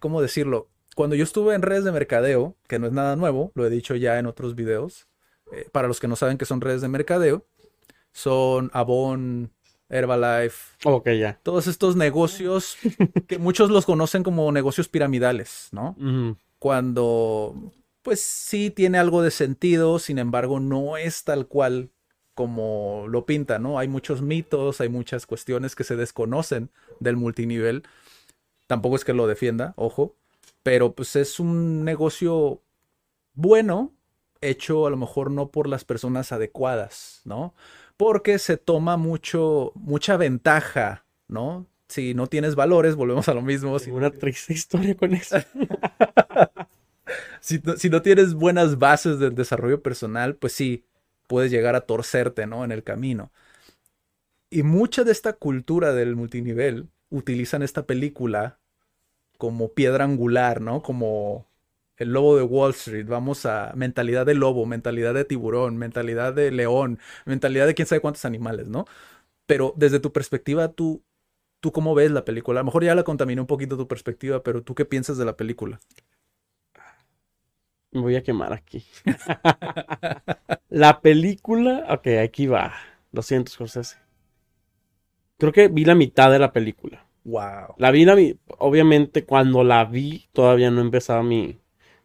¿cómo decirlo? Cuando yo estuve en redes de mercadeo, que no es nada nuevo, lo he dicho ya en otros videos, eh, para los que no saben qué son redes de mercadeo, son Avon, Herbalife, Ok, ya. todos estos negocios que muchos los conocen como negocios piramidales, ¿no? Cuando pues sí tiene algo de sentido, sin embargo no es tal cual como lo pinta, ¿no? Hay muchos mitos, hay muchas cuestiones que se desconocen del multinivel. Tampoco es que lo defienda, ojo, pero pues es un negocio bueno, hecho a lo mejor no por las personas adecuadas, ¿no? Porque se toma mucho, mucha ventaja, ¿no? Si no tienes valores, volvemos a lo mismo. si una triste historia con eso. si no, si no tienes buenas bases del desarrollo personal, pues sí, puedes llegar a torcerte, ¿no? En el camino. Y mucha de esta cultura del multinivel utilizan esta película como piedra angular, ¿no? Como el lobo de Wall Street. Vamos a mentalidad de lobo, mentalidad de tiburón, mentalidad de león, mentalidad de quién sabe cuántos animales, ¿no? Pero desde tu perspectiva, tú, ¿tú cómo ves la película? A lo mejor ya la contaminé un poquito tu perspectiva, pero ¿tú qué piensas de la película? Me voy a quemar aquí. La película. Ok, aquí va. Lo siento, Scorsese. Creo que vi la mitad de la película. Wow. La vi, la vi. Obviamente, cuando la vi, todavía no empezaba mi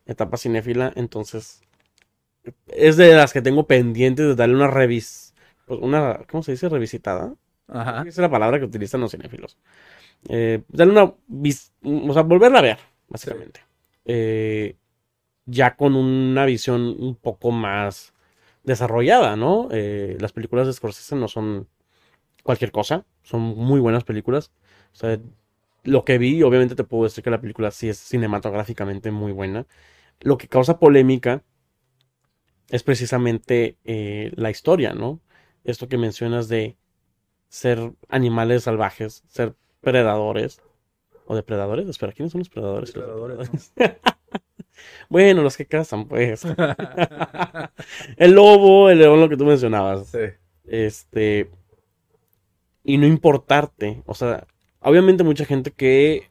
etapa cinéfila. Entonces, es de las que tengo pendientes de darle una revis. pues, Una, ¿cómo se dice? Revisitada. Ajá. Esa es la palabra que utilizan los cinéfilos. Eh, darle una. vis- O sea, volverla a ver, básicamente. Eh, ya con una visión un poco más desarrollada, ¿no? Eh, las películas de Scorsese no son cualquier cosa, son muy buenas películas. O sea, lo que vi, obviamente te puedo decir que la película sí es cinematográficamente muy buena. Lo que causa polémica es precisamente eh, la historia, ¿no? Esto que mencionas de ser animales salvajes, ser predadores. ¿O depredadores? Espera, ¿quiénes son los predadores? y los Depredadores, depredadores? bueno, los que cazan, pues. el lobo, el león, lo que tú mencionabas. Sí. Este. Y no importarte. O sea, obviamente mucha gente que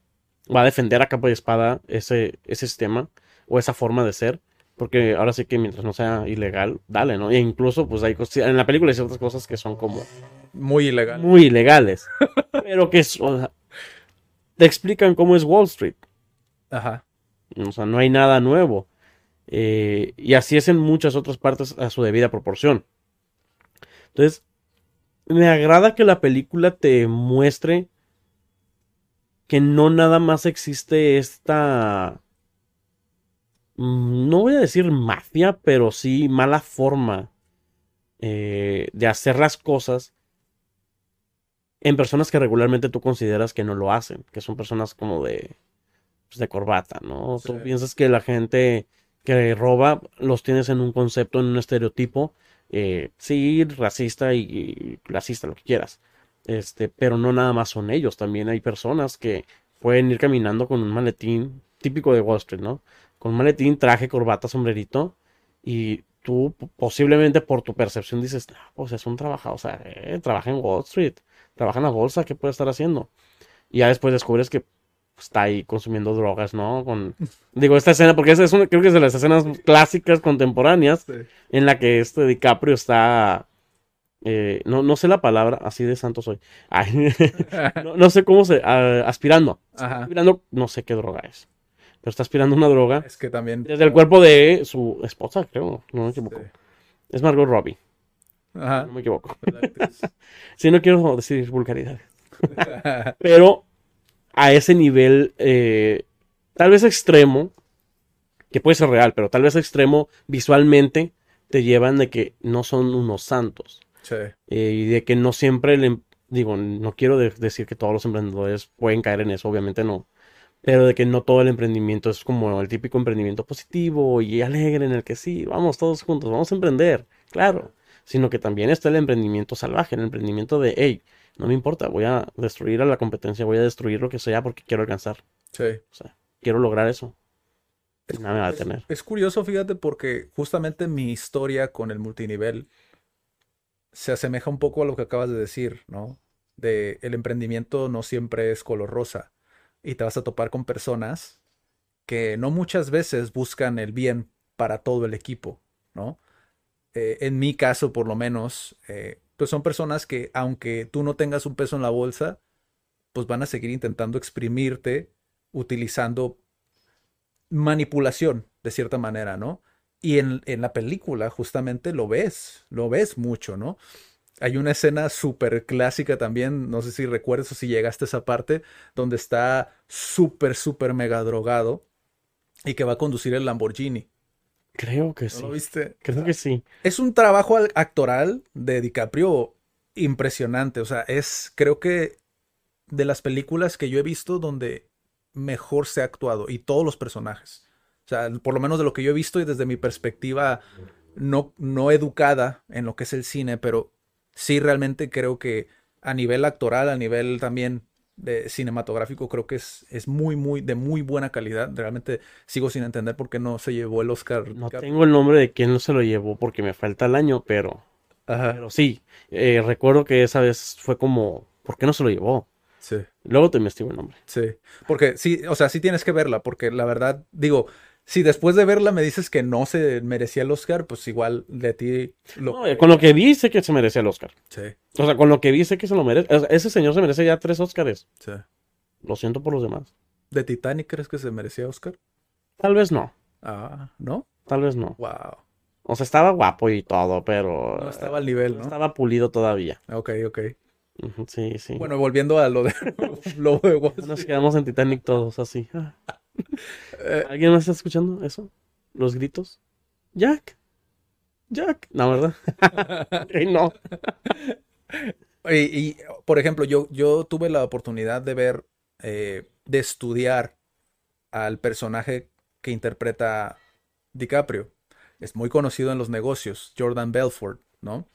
va a defender a capa y espada ese, ese sistema o esa forma de ser. Porque ahora sí que mientras no sea ilegal, dale, ¿no? E incluso, pues hay cosas. En la película hay ciertas cosas que son como Muy ilegal. muy ilegales. pero que sea, te explican cómo es Wall Street. Ajá. O sea, no hay nada nuevo. Eh, y así es en muchas otras partes a su debida proporción. Entonces, me agrada que la película te muestre que no nada más existe esta... mm, No voy a decir mafia, pero sí mala forma eh, de hacer las cosas en personas que regularmente tú consideras que no lo hacen, que son personas como de pues, de corbata, ¿no? Tú piensas que la gente que roba los tienes en un concepto, en un estereotipo, eh, sí, racista y, y clasista, lo que quieras. Este, pero no nada más son ellos, también hay personas que pueden ir caminando con un maletín típico de Wall Street, ¿no? Con un maletín, traje, corbata, sombrerito, y tú posiblemente por tu percepción dices, "No, pues es un trabajador, o sea, eh, trabaja en Wall Street, trabaja en la bolsa, ¿qué puede estar haciendo? Y ya después descubres que pues, está ahí consumiendo drogas, ¿no? Con, digo, esta escena, porque esa es una, creo que es de las escenas clásicas contemporáneas Sí. en la que este DiCaprio está, eh, no, no sé la palabra, así de santo soy. Ay, no, no sé cómo se, ah, aspirando, Ajá. aspirando, no sé qué droga es, pero está aspirando una droga Es que también. desde el cuerpo de su esposa, creo, no me equivoco. Sí. Es Margot Robbie, Ajá. no me equivoco. Actriz. Sí, no quiero decir vulgaridades. Pero a ese nivel, eh, tal vez extremo, que puede ser real, pero tal vez extremo visualmente, te llevan de que no son unos santos. Sí. eh, y de que no siempre, le, digo, no quiero de- decir que todos los emprendedores pueden caer en eso, obviamente no. Pero de que no todo el emprendimiento es como el típico emprendimiento positivo y alegre en el que sí, vamos todos juntos, vamos a emprender, claro. Sino que también está el emprendimiento salvaje, el emprendimiento de, hey, no me importa, voy a destruir a la competencia, voy a destruir lo que sea porque quiero alcanzar. Sí. O sea, quiero lograr eso. Y nada me va a detener. Es curioso, fíjate, porque justamente mi historia con el multinivel se asemeja un poco a lo que acabas de decir, ¿no? De el emprendimiento no siempre es color rosa y te vas a topar con personas que no muchas veces buscan el bien para todo el equipo, ¿no? Eh, en mi caso, por lo menos, eh, pues son personas que aunque tú no tengas un peso en la bolsa, pues van a seguir intentando exprimirte utilizando manipulación, de cierta manera, ¿no? Y en, en la película justamente lo ves, lo ves mucho, ¿no? Hay una escena súper clásica también, no sé si recuerdas o si llegaste a esa parte, donde está súper, súper mega drogado y que va a conducir el Lamborghini. Creo que ¿No sí. lo viste? Creo que sí. Es un trabajo al- actoral de DiCaprio impresionante. O sea, es, creo que de las películas que yo he visto donde mejor se ha actuado y todos los personajes. O sea, por lo menos de lo que yo he visto y desde mi perspectiva no, no educada en lo que es el cine, pero sí realmente creo que a nivel actoral, a nivel también de cinematográfico, creo que es, es muy, muy, de muy buena calidad. Realmente sigo sin entender por qué no se llevó el Oscar. No tengo el nombre de quién no se lo llevó porque me falta el año, pero, Ajá, pero sí, eh, recuerdo que esa vez fue como, ¿por qué no se lo llevó? sí. Luego te investigo el nombre. Sí, porque sí, o sea, sí tienes que verla, porque la verdad, digo, si después de verla me dices que no se merecía el Oscar, pues igual de ti lo... No, con lo que vi sé que se merecía el Oscar. Sí, O sea, con lo que sé que se lo merece. O sea, ese señor se merece ya tres Oscars. sí. Lo siento por los demás. ¿De Titanic crees que se merecía Oscar? Tal vez no, Ah, ¿no? tal vez no. Wow. O sea, estaba guapo y todo, pero No estaba al nivel, no estaba pulido todavía. Ok, ok. Sí, sí. Bueno, volviendo a lo de Lobo de Nos quedamos en Titanic todos así. ¿Alguien más está escuchando eso? ¿Los gritos? Jack. Jack. No, ¿verdad? Ok, no. Y, y, por ejemplo, yo, yo tuve la oportunidad de ver, eh, de estudiar al personaje que interpreta DiCaprio. Es muy conocido en los negocios, Jordan Belfort, ¿no?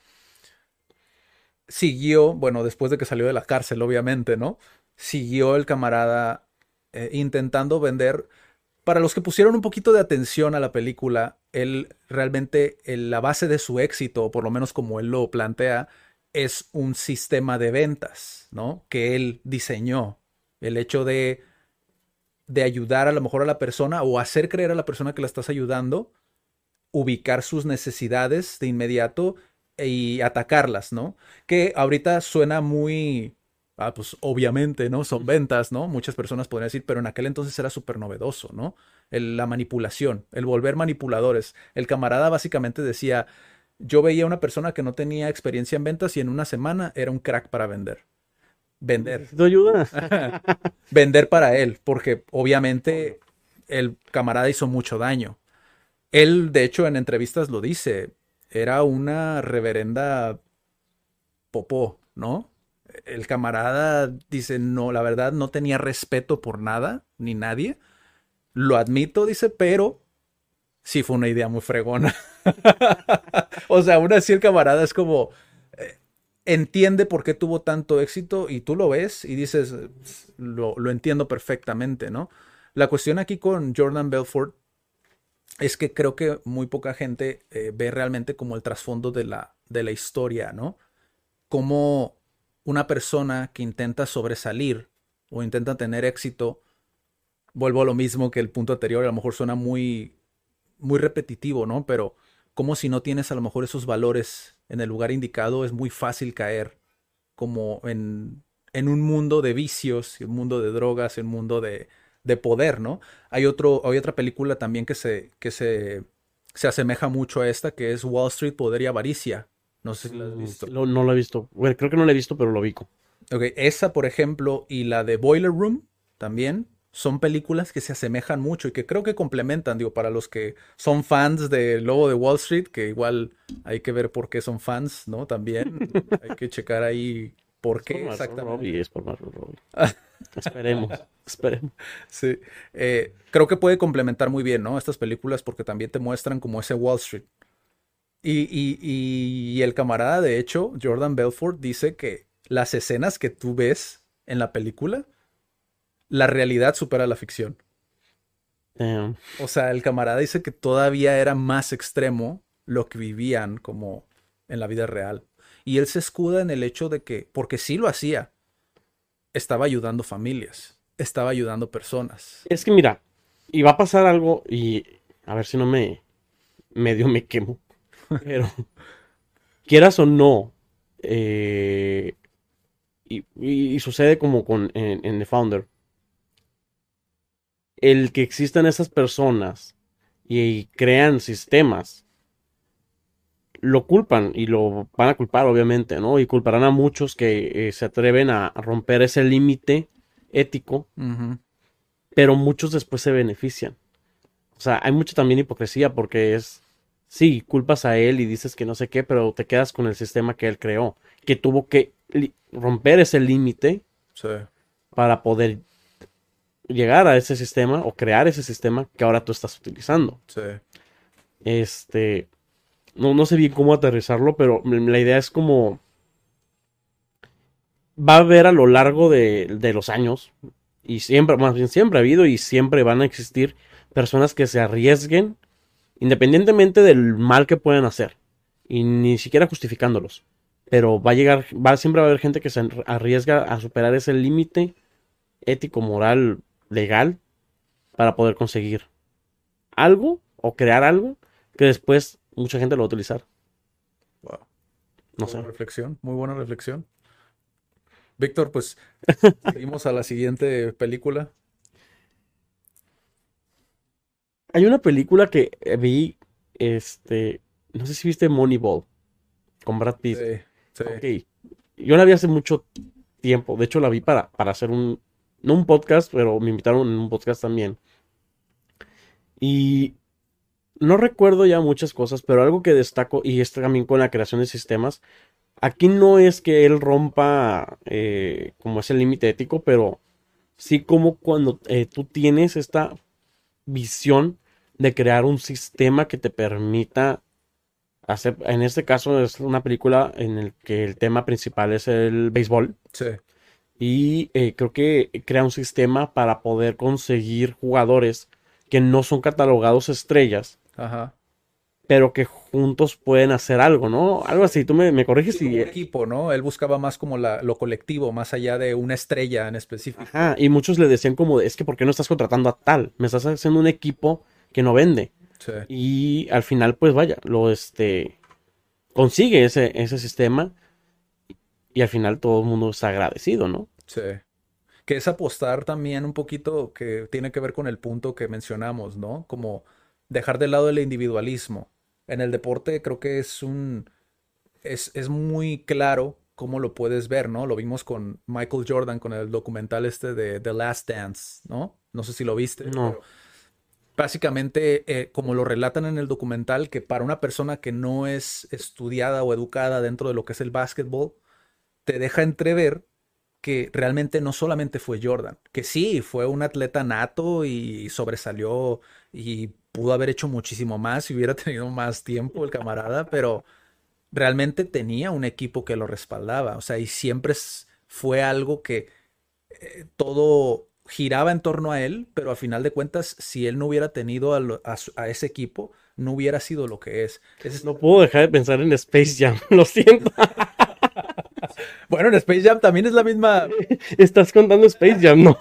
Siguió, bueno, después de que salió de la cárcel, obviamente, ¿no? Siguió el camarada eh, intentando vender. Para los que pusieron un poquito de atención a la película, él realmente, la base de su éxito, o por lo menos como él lo plantea, es un sistema de ventas, ¿no? Que él diseñó. El hecho de, de ayudar a lo mejor a la persona o hacer creer a la persona que la estás ayudando, ubicar sus necesidades de inmediato y atacarlas, ¿no? Que ahorita suena muy, ah, pues obviamente, ¿no? Son ventas, ¿no? Muchas personas podrían decir, pero en aquel entonces era súper novedoso, ¿no? El- la manipulación, el volver manipuladores. El camarada básicamente decía, yo veía una persona que no tenía experiencia en ventas y en una semana era un crack para vender. Vender. ¿Necesito ayuda? Vender para él, porque obviamente el camarada hizo mucho daño. Él, de hecho, en entrevistas lo dice, era una reverenda popó, ¿no? El camarada dice, no, la verdad no tenía respeto por nada, ni nadie. Lo admito, dice, pero sí fue una idea muy fregona. o sea, aún así el camarada es como, eh, entiende por qué tuvo tanto éxito y tú lo ves y dices, lo, lo entiendo perfectamente, ¿no? La cuestión aquí con Jordan Belfort es que creo que muy poca gente eh, ve realmente como el trasfondo de la, de la historia, ¿no? Como una persona que intenta sobresalir o intenta tener éxito vuelvo a lo mismo que el punto anterior, a lo mejor suena muy, muy repetitivo, ¿no? Pero como si no tienes a lo mejor esos valores en el lugar indicado, es muy fácil caer como en, en un mundo de vicios, un mundo de drogas, un mundo de, de poder, ¿no? Hay, otro, hay otra película también que se, que se, se asemeja mucho a esta, que es Wall Street, Poder y Avaricia. No sé si la has visto. No, no la he visto. Bueno, creo que no la he visto, pero lo vi. Ok, esa, por ejemplo, y la de Boiler Room también son películas que se asemejan mucho y que creo que complementan, digo, para los que son fans de Lobo de Wall Street, que igual hay que ver por qué son fans, ¿no? También hay que checar ahí por qué Por exactamente. Robbie, es por Robbie. esperemos, esperemos. Sí, eh, creo que puede complementar muy bien, ¿no? Estas películas porque también te muestran como ese Wall Street. Y, y- y el camarada, de hecho, Jordan Belfort, dice que las escenas que tú ves en la película, la realidad supera la ficción. Damn. O sea, el camarada dice que todavía era más extremo lo que vivían como en la vida real. Y él se escuda en el hecho de que, porque sí lo hacía, estaba ayudando familias, estaba ayudando personas. Es que mira, y va a pasar algo y a ver si no me medio me quemo. Pero quieras o no, eh, y, y- y sucede como con en, en The Founder. El que existan esas personas y, crean sistemas, lo culpan y lo van a culpar, obviamente, ¿no? Y culparán a muchos que eh, se atreven a a romper ese límite ético pero muchos después se benefician. O sea, hay mucha también hipocresía porque es, sí, culpas a él y dices que no sé qué, pero te quedas con el sistema que él creó, que tuvo que romper ese límite Sí. para poder llegar a ese sistema o crear ese sistema que ahora tú estás utilizando. Sí. Este, no, no sé bien cómo aterrizarlo, pero la idea es como va a haber a lo largo de, de los años y siempre, más bien siempre ha habido y siempre van a existir personas que se arriesguen independientemente del mal que pueden hacer y ni siquiera justificándolos. Pero va a llegar, va, siempre va a haber gente que se arriesga a superar ese límite ético, moral, legal para poder conseguir algo o crear algo que después mucha gente lo va a utilizar. Wow. No Buena sé. reflexión, muy buena reflexión. Víctor, pues seguimos a la siguiente película. Hay una película que eh, vi, este, no sé si viste Moneyball con Brad Pitt. Sí, sí. Ok. Yo la vi hace mucho tiempo. De hecho, la vi para, para hacer un, no un podcast, pero me invitaron en un podcast también. Y no recuerdo ya muchas cosas, pero algo que destaco, y es también con la creación de sistemas, aquí no es que él rompa eh, como ese límite ético, pero sí como cuando eh, tú tienes esta visión de crear un sistema que te permita hacer, en este caso es una película en el que el tema principal es el béisbol Sí, y eh, creo que crea un sistema para poder conseguir jugadores que no son catalogados estrellas, ajá. pero que juntos pueden hacer algo, ¿no? Algo así, tú me, me corriges Sí, como y... un equipo, ¿no? Él buscaba más como la, lo colectivo, más allá de una estrella en específico. Ajá, y muchos le decían como, es que ¿por qué no estás contratando a tal? Me estás haciendo un equipo que no vende. Sí, Y al final, pues vaya, lo este consigue ese, ese sistema y al final todo el mundo está agradecido, ¿no? sí. Que es apostar también un poquito que tiene que ver con el punto que mencionamos, ¿no? Como dejar de lado el individualismo. En el deporte creo que es un es, es muy claro cómo lo puedes ver, ¿no? Lo vimos con Michael Jordan con el documental este de The Last Dance, ¿no? No sé si lo viste. No. pero básicamente, eh, como lo relatan en el documental, que para una persona que no es estudiada o educada dentro de lo que es el básquetbol, te deja entrever que realmente no solamente fue Jordan, que sí, fue un atleta nato y sobresalió y pudo haber hecho muchísimo más si hubiera tenido más tiempo el camarada, pero realmente tenía un equipo que lo respaldaba, o sea, y siempre fue algo que eh, todo giraba en torno a él, pero a final de cuentas, si él no hubiera tenido a, lo- a su- a ese equipo, no hubiera sido lo que es. Es- No puedo dejar de pensar en Space Jam, lo siento. Bueno, en Space Jam también es la misma, Estás contando Space Jam, ¿no?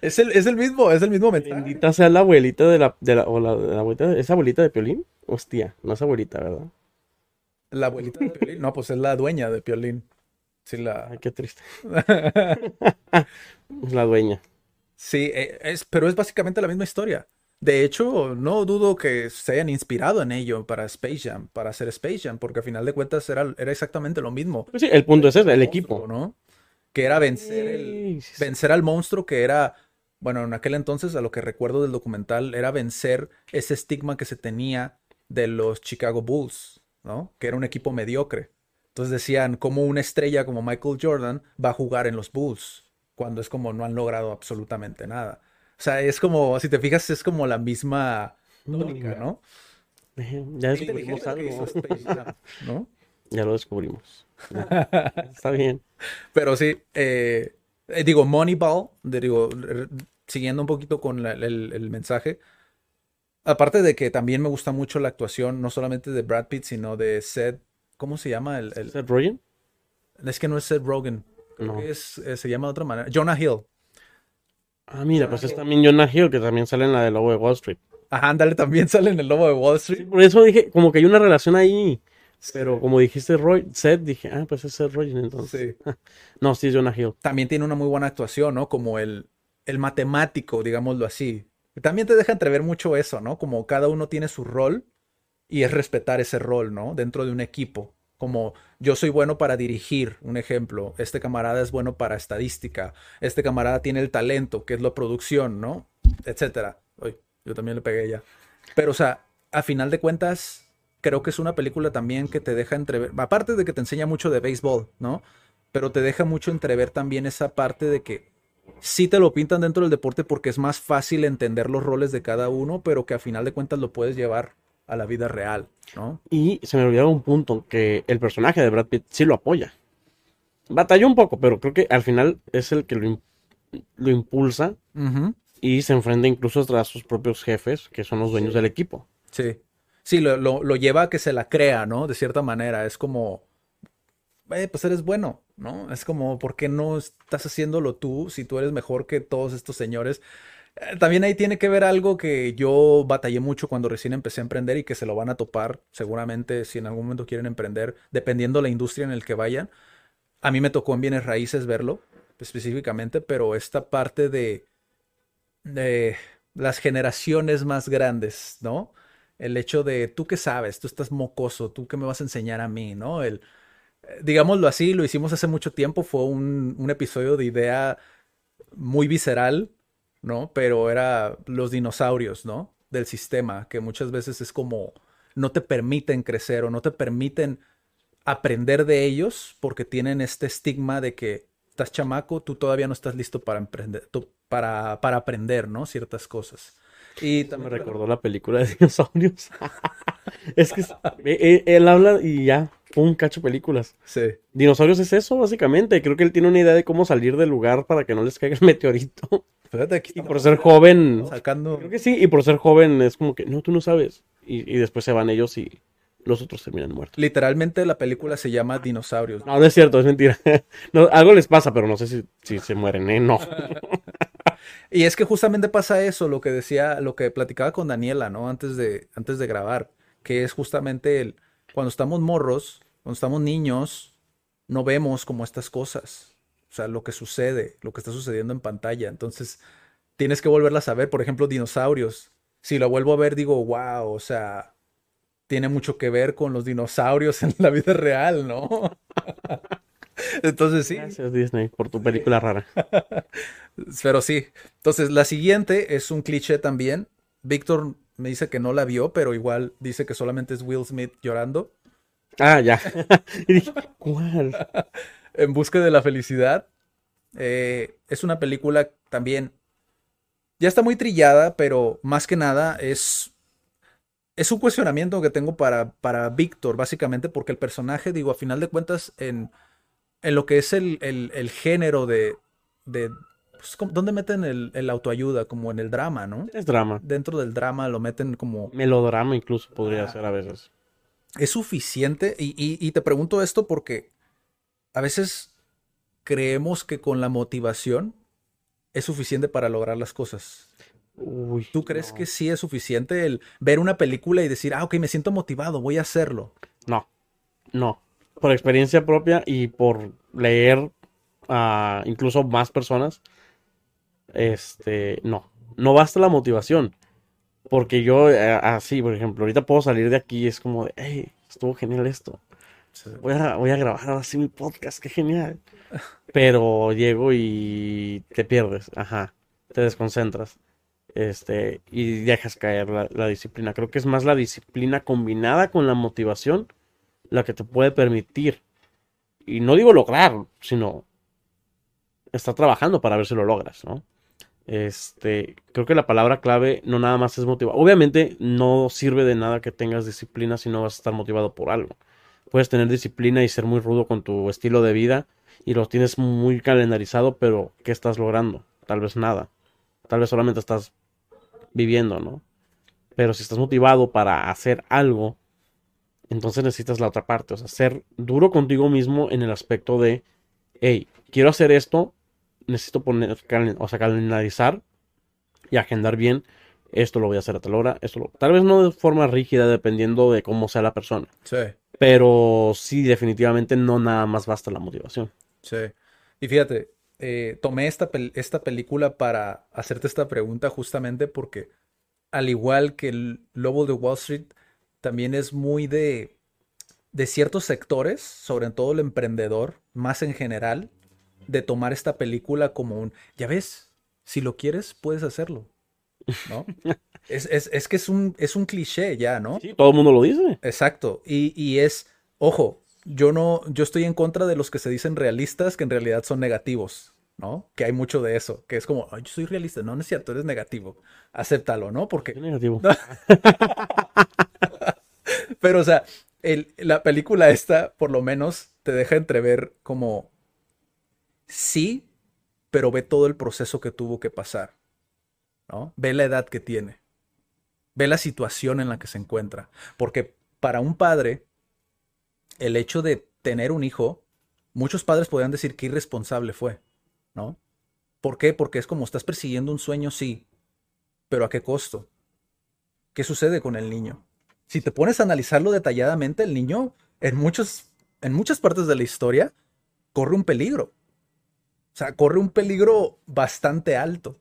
Es el, es el mismo, es el mismo mensaje. Bendita sea la abuelita de la, de la, o la abuelita, ¿es abuelita de Piolín? Hostia, no es abuelita, ¿verdad? La abuelita de Piolín. No, pues es la dueña de Piolín. Sí, la... Ay, qué triste. Es la dueña. Sí, eh, es, pero es básicamente la misma historia. De hecho, no dudo que se hayan inspirado en ello para Space Jam, para hacer Space Jam, porque al final de cuentas era, era exactamente lo mismo. Pues sí, el punto es ese, el monstruo, equipo. ¿no? Que era vencer, el- vencer al monstruo que era, bueno, en aquel entonces, a lo que recuerdo del documental, era vencer ese estigma que se tenía de los Chicago Bulls, ¿no? Que era un equipo mediocre. Entonces decían, como una estrella como Michael Jordan va a jugar en los Bulls, cuando es como no han logrado absolutamente nada. O sea, es como, si te fijas, es como la misma tónica, ¿no? Ya descubrimos algo. Jam, ¿no? Ya lo descubrimos. Está bien. Pero sí, eh, eh, digo, Moneyball, de- digo, siguiendo un poquito con la- el, el mensaje, aparte de que también me gusta mucho la actuación, no solamente de Brad Pitt, sino de Seth, ¿cómo se llama? El, el- ¿Seth Rogen? es que no es Seth Rogen, creo No. que es, eh, se llama de otra manera, Jonah Hill. Ah, mira, pues es también Jonah Hill, que también sale en la de Lobo de Wall Street. Ajá, ándale, también sale en el Lobo de Wall Sí, Street. por eso dije, como que hay una relación ahí. Pero como dijiste Roy, Seth, dije, ah, pues es Seth Rogen entonces. Sí. No, sí es Jonah Hill. También tiene una muy buena actuación, ¿no? Como el, el matemático, digámoslo así. También te deja entrever mucho eso, ¿no? Como cada uno tiene su rol y es respetar ese rol, ¿no? Dentro de un equipo. Como yo soy bueno para dirigir, un ejemplo. Este camarada es bueno para estadística. Este camarada tiene el talento, que es la producción, ¿no? Etcétera. Uy, yo también le pegué ya. Pero, o sea, a final de cuentas, creo que es una película también que te deja entrever, aparte de que te enseña mucho de béisbol, ¿no? Pero te deja mucho entrever también esa parte de que sí te lo pintan dentro del deporte porque es más fácil entender los roles de cada uno, pero que a final de cuentas lo puedes llevar a la vida real, ¿no? Y se me olvidaba un punto, que el personaje de Brad Pitt sí lo apoya. Batalló un poco, pero creo que al final es el que lo, lo impulsa y se enfrenta incluso a sus propios jefes, que son los dueños del equipo. Sí. Sí, lo, lo- lo lleva a que se la crea, ¿no? De cierta manera. Es como, eh, pues eres bueno, ¿no? Es como, ¿por qué no estás haciéndolo tú si tú eres mejor que todos estos señores? También ahí tiene que ver algo que yo batallé mucho cuando recién empecé a emprender y que se lo van a topar seguramente si en algún momento quieren emprender, dependiendo la industria en el que vayan. A mí me tocó en bienes raíces verlo específicamente, pero esta parte de, de las generaciones más grandes, ¿no? El hecho de, tú qué sabes, tú estás mocoso, tú qué me vas a enseñar a mí, ¿no? El, eh, digámoslo así, lo hicimos hace mucho tiempo, fue un, un episodio de idea muy visceral, ¿no? Pero era los dinosaurios, ¿no? Del sistema, que muchas veces es como no te permiten crecer o no te permiten aprender de ellos porque tienen este estigma de que estás chamaco, tú todavía no estás listo para emprender, tú- para, para aprender, ¿no? Ciertas cosas. Y Me también recordó la película de dinosaurios. es que eh, eh, él habla y ya, un cacho películas. Sí. Dinosaurios es eso, básicamente. Creo que él tiene una idea de cómo salir del lugar para que no les caiga el meteorito. Fíjate, aquí Y por ser joven, sacando. creo que sí, y por ser joven es como que, no, tú no sabes. Y, y después se van ellos y los otros terminan muertos. Literalmente la película se llama Dinosaurios. No, no es cierto, es mentira. No, algo les pasa, pero no sé si, si se mueren, ¿eh? No. Y es que justamente pasa eso, lo que decía, lo que platicaba con Daniela, ¿no? Antes de, antes de grabar, que es justamente el, cuando estamos morros, cuando estamos niños, no vemos como estas cosas. O sea, lo que sucede, lo que está sucediendo en pantalla. Entonces, tienes que volverlas a ver. Por ejemplo, dinosaurios. Si lo vuelvo a ver, digo, wow, o sea, tiene mucho que ver con los dinosaurios en la vida real, ¿no? Entonces, sí. Gracias, Disney, por tu película rara. Pero sí. Entonces, la siguiente es un cliché también. Víctor me dice que no la vio, pero igual dice que solamente es Will Smith llorando. Ah, ya. Y dije, ¿cuál? En busca de la felicidad. Eh, es una película también. Ya está muy trillada, pero más que nada es. Es un cuestionamiento que tengo para, para Víctor, básicamente, porque el personaje, digo, a final de cuentas, en, en lo que es el, el- el género de. de pues, ¿cómo- ¿Dónde meten el, el autoayuda? Como en el drama, ¿no? Es drama. dentro del drama lo meten como Melodrama incluso podría Ah. ser a veces. Es suficiente y, y- y te pregunto esto porque a veces creemos que con la motivación es suficiente para lograr las cosas? Uy, ¿Tú crees no. que sí es suficiente el ver una película y decir, ah, ok, me siento motivado, voy a hacerlo? No, no. Por experiencia propia y por leer a incluso más personas, este, no. No basta la motivación. Porque yo, eh, así, por ejemplo, ahorita puedo salir de aquí y es como de, hey, estuvo genial esto. Voy a, voy a grabar ahora sí mi podcast, qué genial. Pero llego y te pierdes, ajá, te desconcentras. Este, y dejas caer la, la disciplina. Creo que es más la disciplina combinada con la motivación la que te puede permitir, y no digo lograr, sino estar trabajando para ver si lo logras, ¿no? Este, creo que la palabra clave no nada más es motivar. Obviamente no sirve de nada que tengas disciplina si no vas a estar motivado por algo. Puedes tener disciplina y ser muy rudo con tu estilo de vida y lo tienes muy calendarizado, pero ¿qué estás logrando? Tal vez nada. Tal vez solamente estás viviendo, ¿no? Pero si estás motivado para hacer algo, entonces necesitas la otra parte, o sea, ser duro contigo mismo en el aspecto de, hey, quiero hacer esto, necesito poner, o sea, calendarizar y agendar bien, esto lo voy a hacer a tal hora, esto lo... Tal vez no de forma rígida, dependiendo de cómo sea la persona, Sí, pero sí, definitivamente no nada más basta la motivación. sí. Y fíjate, eh, tomé esta, pel- esta película para hacerte esta pregunta justamente porque, al igual que el Lobo de Wall Street, también es muy de, de ciertos sectores, sobre todo el emprendedor, más en general, de tomar esta película como un, ya ves, si lo quieres, puedes hacerlo, ¿no? Es, es- es que es un, es un cliché ya, ¿no? Sí, todo el mundo lo dice. Exacto. Y, y es, ojo, yo no, yo estoy en contra de los que se dicen realistas que en realidad son negativos, ¿no? Que hay mucho de eso, que es como, "Ay, yo soy realista, no, no es cierto, eres negativo, acéptalo, ¿no? Porque, negativo. pero o sea, el- la película esta por lo menos te deja entrever como, sí, pero ve todo el proceso que tuvo que pasar, ¿no? Ve la edad que tiene, ve la situación en la que se encuentra, porque para un padre, el hecho de tener un hijo, muchos padres podrían decir que irresponsable fue, ¿no? ¿Por qué? Porque es como estás persiguiendo un sueño, sí, pero ¿a qué costo? ¿Qué sucede con el niño? Si te pones a analizarlo detalladamente, el niño en muchos, en muchas partes de la historia corre un peligro. O sea, corre un peligro bastante alto.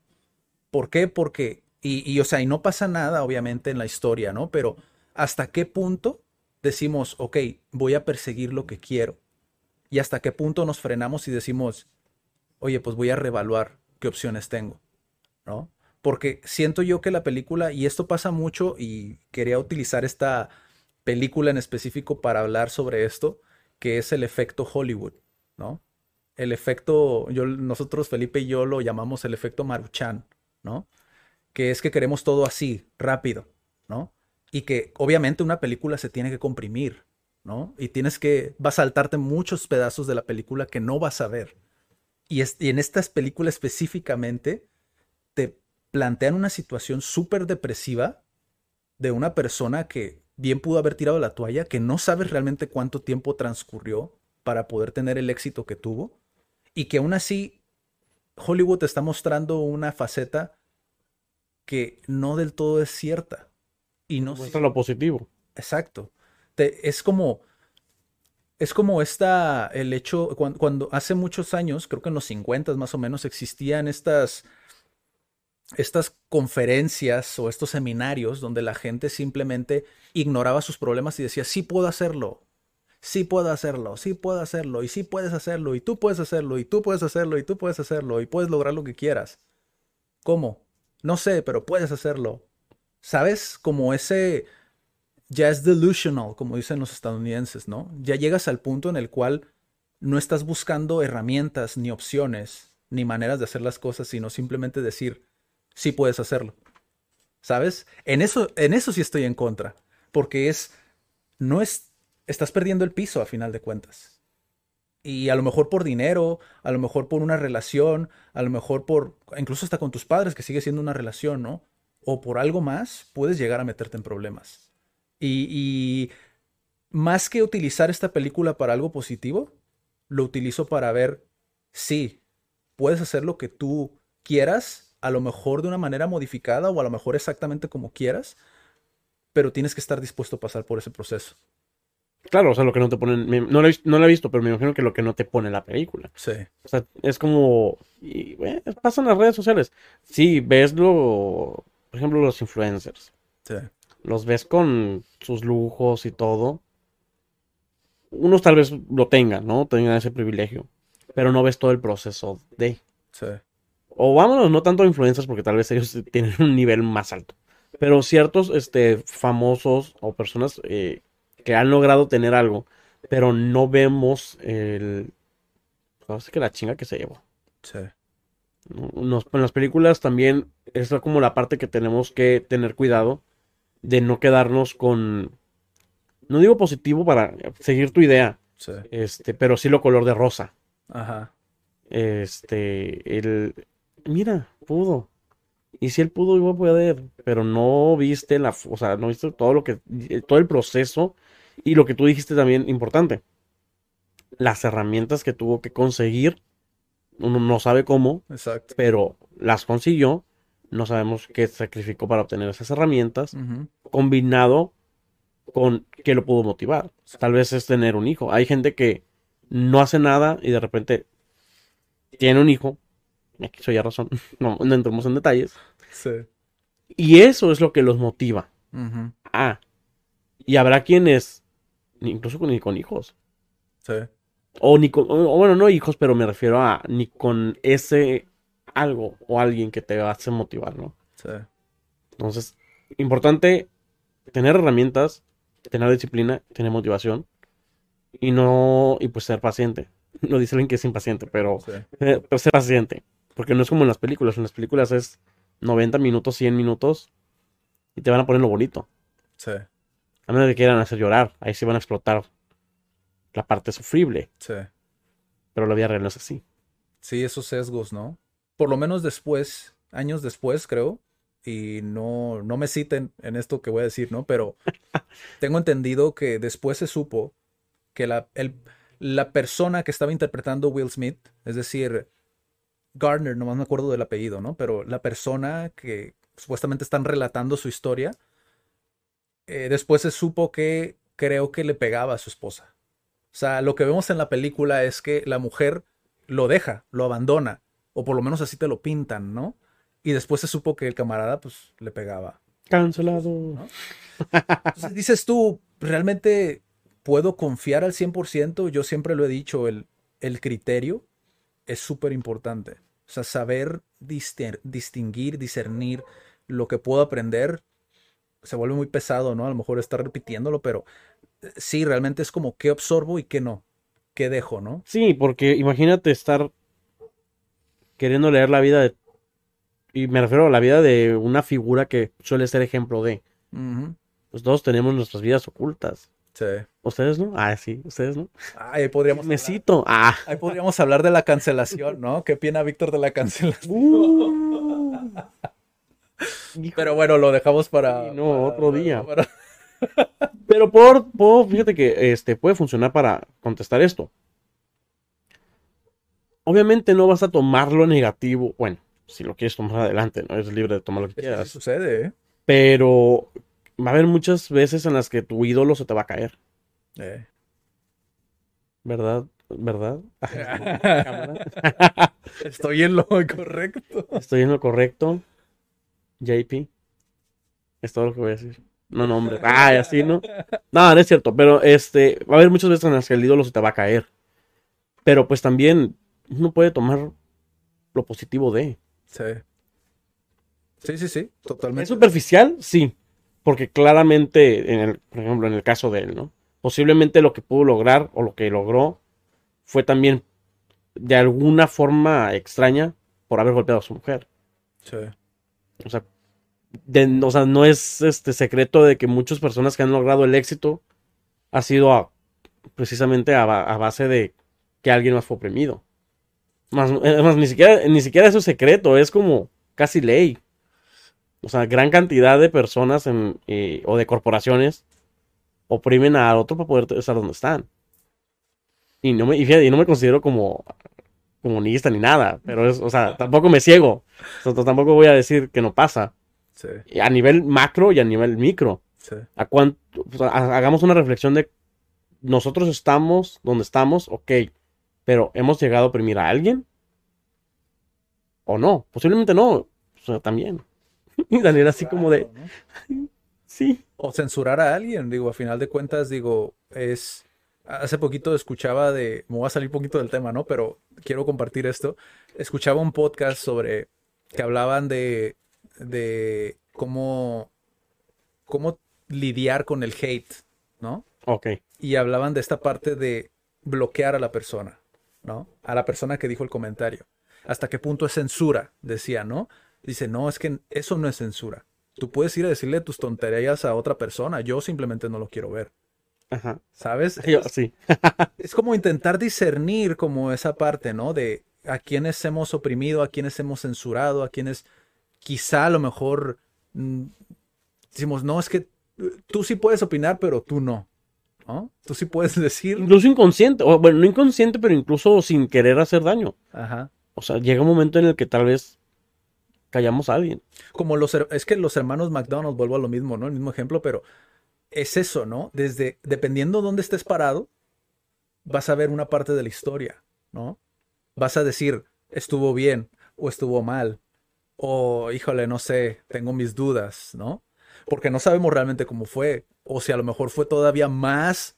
¿Por qué? Porque, y, o sea, y no pasa nada, obviamente, en la historia, ¿no? Pero ¿hasta qué punto decimos, ok, voy a perseguir lo que quiero? ¿Y hasta qué punto nos frenamos y decimos, oye, pues voy a reevaluar qué opciones tengo, ¿no? Porque siento yo que la película, y esto pasa mucho, y quería utilizar esta película en específico para hablar sobre esto, que es el efecto Hollywood, ¿no? El efecto, yo, nosotros, Felipe y yo lo llamamos el efecto Maruchan, ¿no? Que es que queremos todo así, rápido, ¿no? Y que obviamente una película se tiene que comprimir, ¿no? Y tienes que, va a saltarte muchos pedazos de la película que no vas a ver. Y, es, y en estas películas específicamente te plantean una situación súper depresiva de una persona que bien pudo haber tirado la toalla, que no sabes realmente cuánto tiempo transcurrió para poder tener el éxito que tuvo, y que aún así Hollywood te está mostrando una faceta que no del todo es cierta. Y no Muestra lo positivo. Exacto. Te- es como, es como esta, el hecho, cuando, cuando hace muchos años, creo que en los 50 más o menos, existían estas, estas conferencias o estos seminarios donde la gente simplemente ignoraba sus problemas y decía, sí puedo hacerlo, sí puedo hacerlo, sí puedo hacerlo, y sí puedes hacerlo, y tú puedes hacerlo, y tú puedes hacerlo, y tú puedes hacerlo, y puedes lograr lo que quieras. ¿Cómo? No sé, pero puedes hacerlo. ¿Sabes? Como ese ya es delusional, como dicen los estadounidenses, ¿no? Ya llegas al punto en el cual no estás buscando herramientas, ni opciones, ni maneras de hacer las cosas, sino simplemente decir, sí puedes hacerlo. ¿Sabes? En eso, en eso sí estoy en contra, porque es, no es, estás perdiendo el piso a final de cuentas. Y a lo mejor por dinero, a lo mejor por una relación, a lo mejor por, incluso hasta con tus padres, que sigue siendo una relación, ¿no? O por algo más, puedes llegar a meterte en problemas. Y, más que utilizar esta película para algo positivo, lo utilizo para ver, sí, puedes hacer lo que tú quieras, a lo mejor de una manera modificada o a lo mejor exactamente como quieras, pero tienes que estar dispuesto a pasar por ese proceso. Claro, o sea, lo que no te ponen. no, lo he, no lo he visto, pero me imagino que lo que no te pone la película. Sí, O sea, es como. Y, bueno, pasa en las redes sociales. Sí, ves lo. Por ejemplo, los influencers. sí, Los ves con sus lujos y todo. Unos tal vez lo tengan, ¿no? Tengan ese privilegio. Pero no ves todo el proceso de. sí, O vámonos, no tanto influencers, porque tal vez ellos tienen un nivel más alto. Pero ciertos este, famosos o personas eh, que han logrado tener algo, pero no vemos el. No sé que la chinga que se llevó. sí, ¿no? Nos- en las películas también es como la parte que tenemos que tener cuidado de no quedarnos con. No digo positivo para seguir tu idea, sí. este, pero sí lo color de rosa. Ajá. Este, el, mira, pudo. Y si él pudo, iba a poder, pero no viste la, o sea, no viste todo lo que, todo el proceso y lo que tú dijiste también importante. Las herramientas que tuvo que conseguir, uno no sabe cómo, Exacto. pero las consiguió. No sabemos qué sacrificó para obtener esas herramientas, combinado con que lo pudo motivar. Tal vez es tener un hijo. Hay gente que no hace nada y de repente tiene un hijo. Aquí soy a razón. No, no entremos en detalles. Sí. Y eso es lo que los motiva. Ah. Y habrá quienes, incluso con, ni con hijos. Sí. O ni con, o bueno, no hijos, pero me refiero a ni con ese algo o alguien que te hace motivar, ¿no? Sí. Entonces, importante tener herramientas, tener disciplina, tener motivación y no, y pues ser paciente. No dice alguien que es impaciente, pero, Sí. eh, pero ser paciente. Porque no es como en las películas. En las películas es 90 minutos, 100 minutos y te van a poner lo bonito. Sí. A menos de que quieran hacer llorar. Ahí sí van a explotar la parte sufrible. Sí. Pero la vida real no es así. Sí, esos sesgos, ¿no? Por lo menos después, años después, creo, y no, no me citen en esto que voy a decir, ¿no? Pero tengo entendido que después se supo que la, el- la persona que estaba interpretando Will Smith, es decir, Gardner, nomás me acuerdo del apellido, ¿no? Pero la persona que supuestamente están relatando su historia, eh, después se supo que creo que le pegaba a su esposa. O sea, lo que vemos en la película es que la mujer lo deja, lo abandona, o por lo menos así te lo pintan, ¿no? Y después se supo que el camarada, pues, le pegaba. Cancelado. Entonces dices tú, ¿realmente puedo confiar al 100%? Yo siempre lo he dicho, el, el criterio es súper importante. O sea, saber distinguir, discernir lo que puedo aprender se vuelve muy pesado, ¿no? A lo mejor estar repitiéndolo, pero eh, sí, realmente es como qué absorbo y qué no, qué dejo, ¿no? Sí, porque imagínate estar queriendo leer la vida de... Y me refiero a la vida de una figura que suele ser ejemplo de... Ujú. Pues todos tenemos nuestras vidas ocultas. Sí. ¿Ustedes no? Ah, sí, ustedes no. Ahí podríamos, Me hablar, cito. Ah. ahí podríamos hablar de la cancelación, ¿no? ¿Qué opina Víctor de la cancelación? Uh. Pero bueno, lo dejamos para... Sí, no, para- otro día. para- Pero por, por- fíjate que este puede funcionar para contestar esto. Obviamente no vas a tomarlo negativo. Bueno, si lo quieres tomar adelante, no eres libre de tomar lo que Eso quieras. sucede, ¿eh? Pero va a haber muchas veces en las que tu ídolo se te va a caer, Eh. ¿verdad? ¿Verdad? Estoy en lo correcto. Estoy en lo correcto. JP. Es todo lo que voy a decir. No, no, hombre. Ay, así, ¿no? No, no es cierto. Pero este, va a haber muchas veces en las que el ídolo se te va a caer. Pero pues también uno puede tomar lo positivo de. Sí. Sí, sí, sí, ¿Es totalmente. superficial? Sí. Porque claramente, en el, por ejemplo, en el caso de él, ¿no? Posiblemente lo que pudo lograr o lo que logró fue también de alguna forma extraña por haber golpeado a su mujer. Sí. O sea, o sea, no es este secreto de que muchas personas que han logrado el éxito ha sido precisamente a, ba- a base de que alguien más fue oprimido. Es más, ni siquiera, ni siquiera eso es secreto, es como casi ley. O sea, gran cantidad de personas eh, o de corporaciones oprimen a otro para poder estar donde están. Y no me, y no me considero como comunista ni nada, pero o sea, tampoco me ciego. Tampoco voy a decir que no pasa. Sí, A nivel macro y a nivel micro. sí. A cuánto, ha- hagamos una reflexión de nosotros estamos donde estamos, ok, pero ¿hemos llegado a oprimir a alguien? ¿O no? Posiblemente no. O sea, también. Y Daniel así como de, sí. O censurar a alguien, digo, a final de cuentas, digo, es... Hace poquito escuchaba de... Me voy a salir un poquito del tema, ¿no? Pero quiero compartir esto. Escuchaba un podcast sobre... que hablaban de... de cómo... cómo lidiar con el hate, ¿no? Ok. y hablaban de esta parte de bloquear a la persona, ¿no? A la persona que dijo el comentario. ¿Hasta qué punto es censura? Decía, ¿no? Dice, no, es que eso no es censura. Tú puedes ir a decirle tus tonterías a otra persona, yo simplemente no lo quiero ver, Ajá. ¿sabes? Yo, sí. Es como intentar discernir como esa parte, ¿no? De a quienes hemos oprimido, a quienes hemos censurado, a quienes quizá a lo mejor mm, decimos, no, es que eh, tú sí puedes opinar, pero tú no, ¿no? Tú sí puedes decir, Incluso inconsciente, o bueno, no inconsciente, pero incluso sin querer hacer daño. ajá. O sea, llega un momento en el que tal vez callamos a alguien. Como los, es que los hermanos McDonald's, vuelvo a lo mismo, ¿no? El mismo ejemplo, pero es eso, ¿no? Desde, dependiendo dónde estés parado, vas a ver una parte de la historia, ¿no? Vas a decir, estuvo bien o estuvo mal, o híjole, no sé, tengo mis dudas, ¿no? Porque no sabemos realmente cómo fue, o si a lo mejor fue todavía más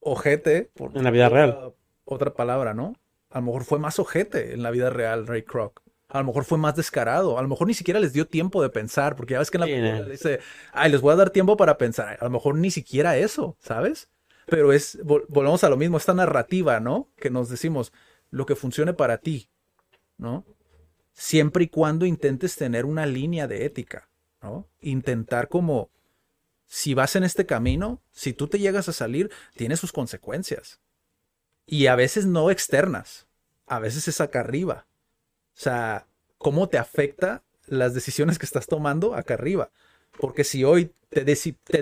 ojete, por En la vida real. otra- Otra palabra, ¿no? A lo mejor fue más ojete en la vida real, Ray Kroc. A lo mejor fue más descarado. A lo mejor ni siquiera les dio tiempo de pensar, porque ya ves que en la Sí, película no. dice, ay, les voy a dar tiempo para pensar. A lo mejor ni siquiera eso, ¿sabes? Pero es, vol- volvemos a lo mismo, esta narrativa, ¿no? Que nos decimos, lo que funcione para ti, ¿no? Siempre y cuando intentes tener una línea de ética, ¿no? Intentar como, si vas en este camino, si tú te llegas a salir, tiene sus consecuencias. Y a veces no externas, a veces es acá arriba. O sea, ¿cómo te afecta las decisiones que estás tomando acá arriba? Porque si hoy te,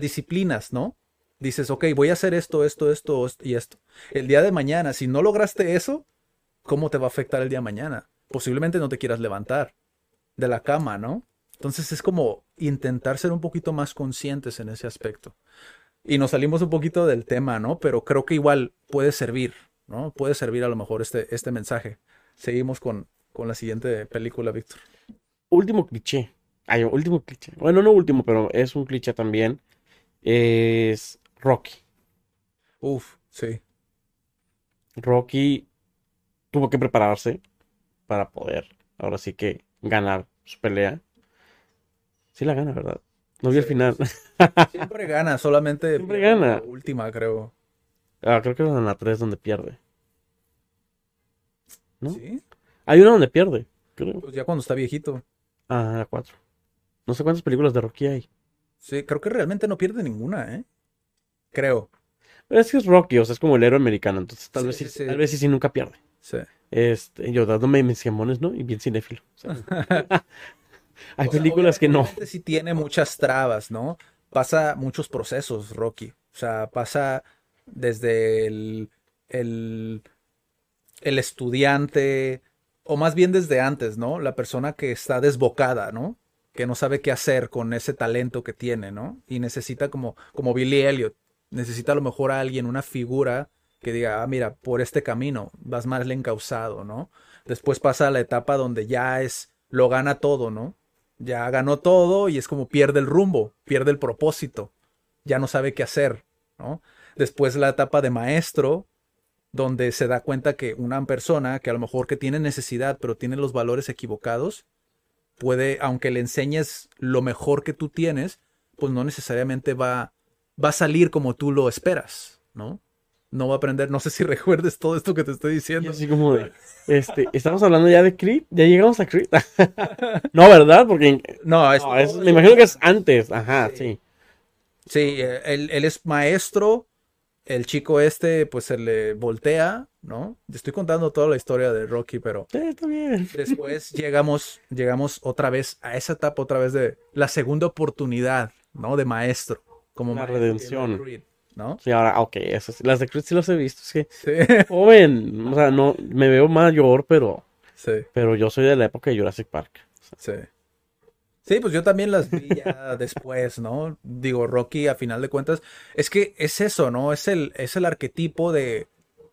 disciplinas, ¿no? Dices, ok, voy a hacer esto, esto, esto est- y esto. El día de mañana, si no lograste eso, ¿cómo te va a afectar el día de mañana? Posiblemente no te quieras levantar de la cama, ¿no? Entonces es como intentar ser un poquito más conscientes en ese aspecto. Y nos salimos un poquito del tema, ¿no? Pero creo que igual puede servir, ¿no? Puede servir a lo mejor este, este mensaje. Seguimos con, con la siguiente película, Víctor. Último cliché. Ay, último cliché. Bueno, no último, pero es un cliché también. Es Rocky. Uf, sí. Rocky tuvo que prepararse para poder, ahora sí que, ganar su pelea. Sí la gana, ¿verdad? No vi el final. Siempre gana, solamente Siempre gana. la última, creo. Ah, creo que es en la 3 donde pierde. ¿No? Sí. Hay una donde pierde, creo. Pues ya cuando está viejito. Ah, la 4. No sé cuántas películas de Rocky hay. Sí, creo que realmente no pierde ninguna, ¿eh? Creo. Pero es que es Rocky, o sea, es como el héroe americano, entonces tal Sí, vez sí, sí, sí. tal vez sí, sí nunca pierde. Sí. Este, yo dándome mis jamones, ¿no? Y bien cinéfilo. hay O sea, películas que no. sí tiene muchas trabas, ¿no? Pasa muchos procesos, Rocky. O sea, pasa desde el, el, el estudiante, o más bien desde antes, ¿no? La persona que está desbocada, ¿no? Que no sabe qué hacer con ese talento que tiene, ¿no? Y necesita como, como Billy Elliot, necesita a lo mejor a alguien, una figura que diga, ah, mira, por este camino vas más encauzado, ¿no? Después pasa la etapa donde ya es, lo gana todo, ¿no? Ya ganó todo y es como pierde el rumbo, pierde el propósito, ya no sabe qué hacer, ¿no? Después la etapa de maestro, donde se da cuenta que una persona que a lo mejor que tiene necesidad, pero tiene los valores equivocados, puede, aunque le enseñes lo mejor que tú tienes, pues no necesariamente va, va a salir como tú lo esperas, ¿no? No va a aprender, no sé si recuerdes todo esto que te estoy Y diciendo. así como de, este, estamos hablando ya de Creed, ya llegamos a Creed. no, ¿verdad? Porque No, es, no, es- me imagino que es antes, ajá, sí. Sí, eh, él, él es maestro, el chico este pues se le voltea, ¿no? Estoy contando toda la historia de Rocky, pero Sí, está bien. después llegamos, llegamos otra vez a esa etapa, otra vez de la segunda oportunidad, ¿no? De maestro, como La maestro redención. ¿No? Sí, ahora, ok, esas, las de Creed sí las he visto. Es que, Sí, joven, o sea, no, me veo mayor, pero, sí, pero yo soy de la época de Jurassic Park. sí. Sí, pues yo también las vi ya después, ¿no? Digo, Rocky, a final de cuentas, es que es eso, ¿no? Es el, es el arquetipo de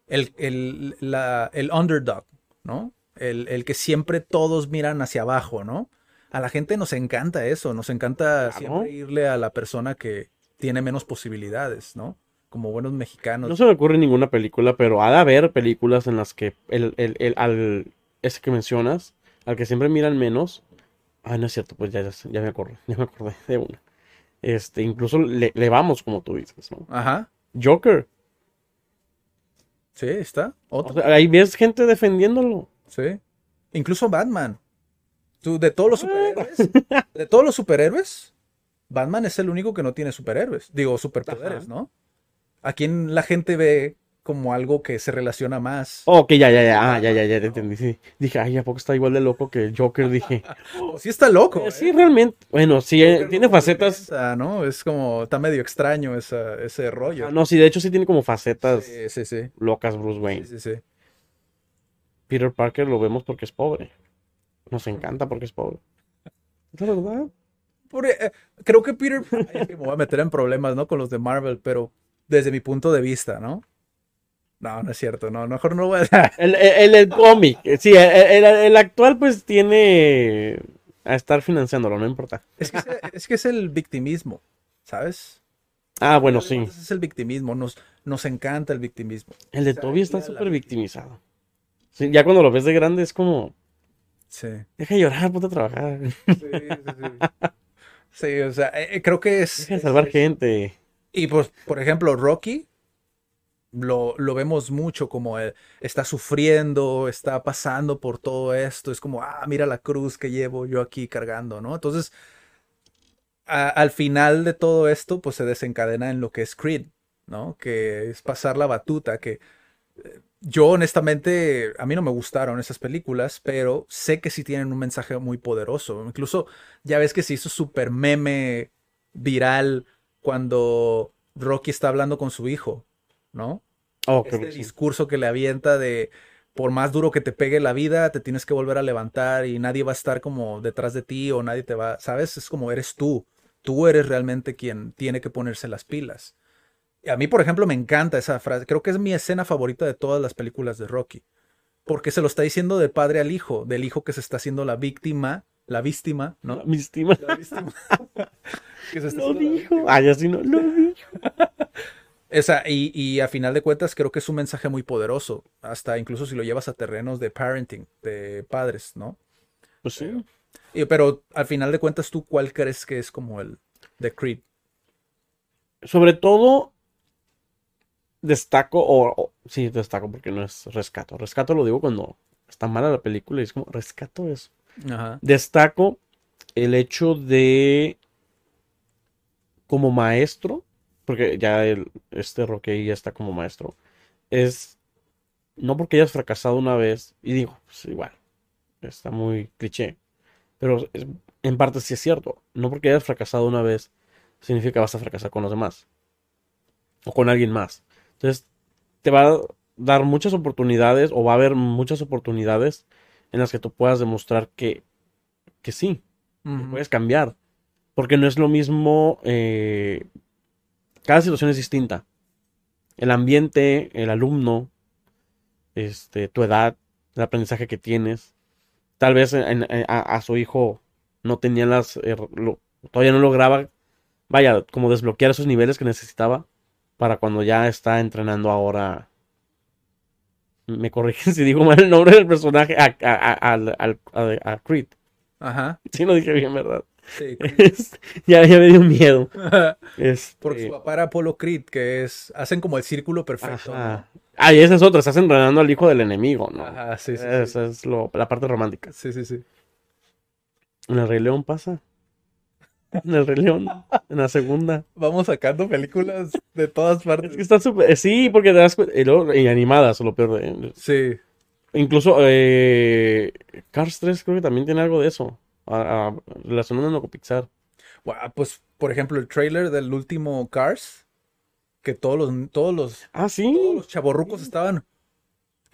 el, el, la- el underdog, ¿no? El, el que siempre todos miran hacia abajo, ¿no? A la gente nos encanta eso, nos encanta Claro. siempre irle a la persona que tiene menos posibilidades, ¿no? Como buenos mexicanos. No se me ocurre ninguna película, pero ha de haber películas en las que el, el, el- al, ese que mencionas, al que siempre miran menos. Ah, no es cierto, pues ya, ya, ya me acordé, ya me acordé de una. Este, incluso le, le vamos, como tú dices, ¿no? Ajá, Joker. sí, está. O Otro. sea, ahí ves gente defendiéndolo. Sí. Incluso Batman. Tú, de todos los superhéroes, de todos los superhéroes, Batman es el único que no tiene superhéroes. Digo, superpoderes, Ajá. ¿no? A quien la gente ve como algo que se relaciona más. Oh, ok, ya, ya, ya, ah, ya, ya, ya, te entendí. sí. Dije, ay, ¿a poco está igual de loco que el Joker? Dije, sí está loco. eh, ¿eh? sí, realmente, bueno, sí, eh, Joker tiene como que facetas. piensa, ¿no? Es como, está medio extraño esa- ese rollo. Ah, no, sí, de hecho sí tiene como facetas Sí, sí, sí. locas Bruce Sí, Wayne. sí, sí. Peter Parker lo vemos porque es pobre. Nos encanta porque es pobre. Es la verdad. Por- eh, creo que Peter, ay, es que me voy a meter en problemas, ¿no? Con los de Marvel, pero desde mi punto de vista, ¿no? No, no es cierto, no, mejor no voy a... El, el, el cómic, sí, el, el- el actual pues tiene a estar financiándolo, no importa. Es que es, es que es el victimismo, ¿sabes? Ah, bueno, sí. Es el victimismo, nos, nos encanta el victimismo. El de sea, Toby está súper victimizado. Sí, ya cuando lo ves de grande es como, Sí. deja de llorar, ponte a trabajar, Sí, sí, sí. Sí, o sea, eh, eh, creo que es... deja de salvar es- gente. Y pues, por ejemplo, Rocky lo, lo vemos mucho como él está sufriendo, está pasando por todo esto. Es como, ah, mira la cruz que llevo yo aquí cargando, ¿no? Entonces, a- al final de todo esto, pues se desencadena en lo que es Creed, ¿no? Que es pasar la batuta, que eh, yo honestamente, a mí no me gustaron esas películas, pero sé que sí tienen un mensaje muy poderoso. Incluso ya ves que se hizo súper meme viral cuando Rocky está hablando con su hijo, ¿no? Oh, Este que sí. discurso que le avienta de por más duro que te pegue la vida, te tienes que volver a levantar y nadie va a estar como detrás de ti o nadie te va, ¿sabes? Es como eres tú. Tú eres realmente quien tiene que ponerse las pilas. A mí, por ejemplo, me encanta esa frase. Creo que es mi escena favorita de todas las películas de Rocky. Porque se lo está diciendo de padre al hijo, del hijo que se está haciendo la víctima, la víctima, ¿no? Mi estima. La víctima. Que se está Lo la dijo. víctima. Ah, ya sí no, lo dijo. Esa, y, y a final de cuentas creo que es un mensaje muy poderoso, hasta incluso si lo llevas a terrenos de parenting, de padres, ¿no? Pues sí. Y- pero al final de cuentas, ¿tú cuál crees que es como el de Creed? Sobre todo, destaco, o, o- sí, destaco porque no es rescato. Rescato lo digo cuando está mala la película y es como, rescato eso. Ajá. Destaco el hecho de, como maestro, porque ya el, este Rocky ya está como maestro, es, no porque hayas fracasado una vez, y digo, pues igual, está muy cliché, pero es- en parte sí es cierto, no porque hayas fracasado una vez, significa que vas a fracasar con los demás, o con alguien más. Entonces, te va a dar muchas oportunidades, o va a haber muchas oportunidades en las que tú puedas demostrar que, que sí, que puedes cambiar. Porque no es lo mismo, eh, cada situación es distinta. El ambiente, el alumno, este, tu edad, el aprendizaje que tienes. Tal vez en- en- a, a su hijo no tenía las, eh, lo- todavía no lograba, vaya, como desbloquear esos niveles que necesitaba para cuando ya está entrenando ahora. Me corrigen si digo mal el nombre del personaje, a, Creed. Ajá. Sí lo dije bien, ¿verdad? Sí. Este, ya, ya me dio miedo. Este, Porque su papá era Apolo Creed, que es, hacen como el círculo perfecto. ajá. Ah, y esa es otra, estás entrenando al hijo del enemigo, ¿no? ¿no? Ajá, sí, sí, sí. Esa es lo- la parte romántica. Sí, sí, sí. En el Rey León pasa. En el Rey León, en la segunda. Vamos sacando películas de todas Es que partes. está súper. eh, Sí, porque te das cuenta. Y, luego- y animadas, lo peor de. Sí. Incluso eh, Cars 3 creo que también tiene algo de eso. a- a- relacionándolo con Pixar. Pues, por ejemplo, el trailer del último Cars que todos los, todos los, Ah, todos los chavorrucos estaban.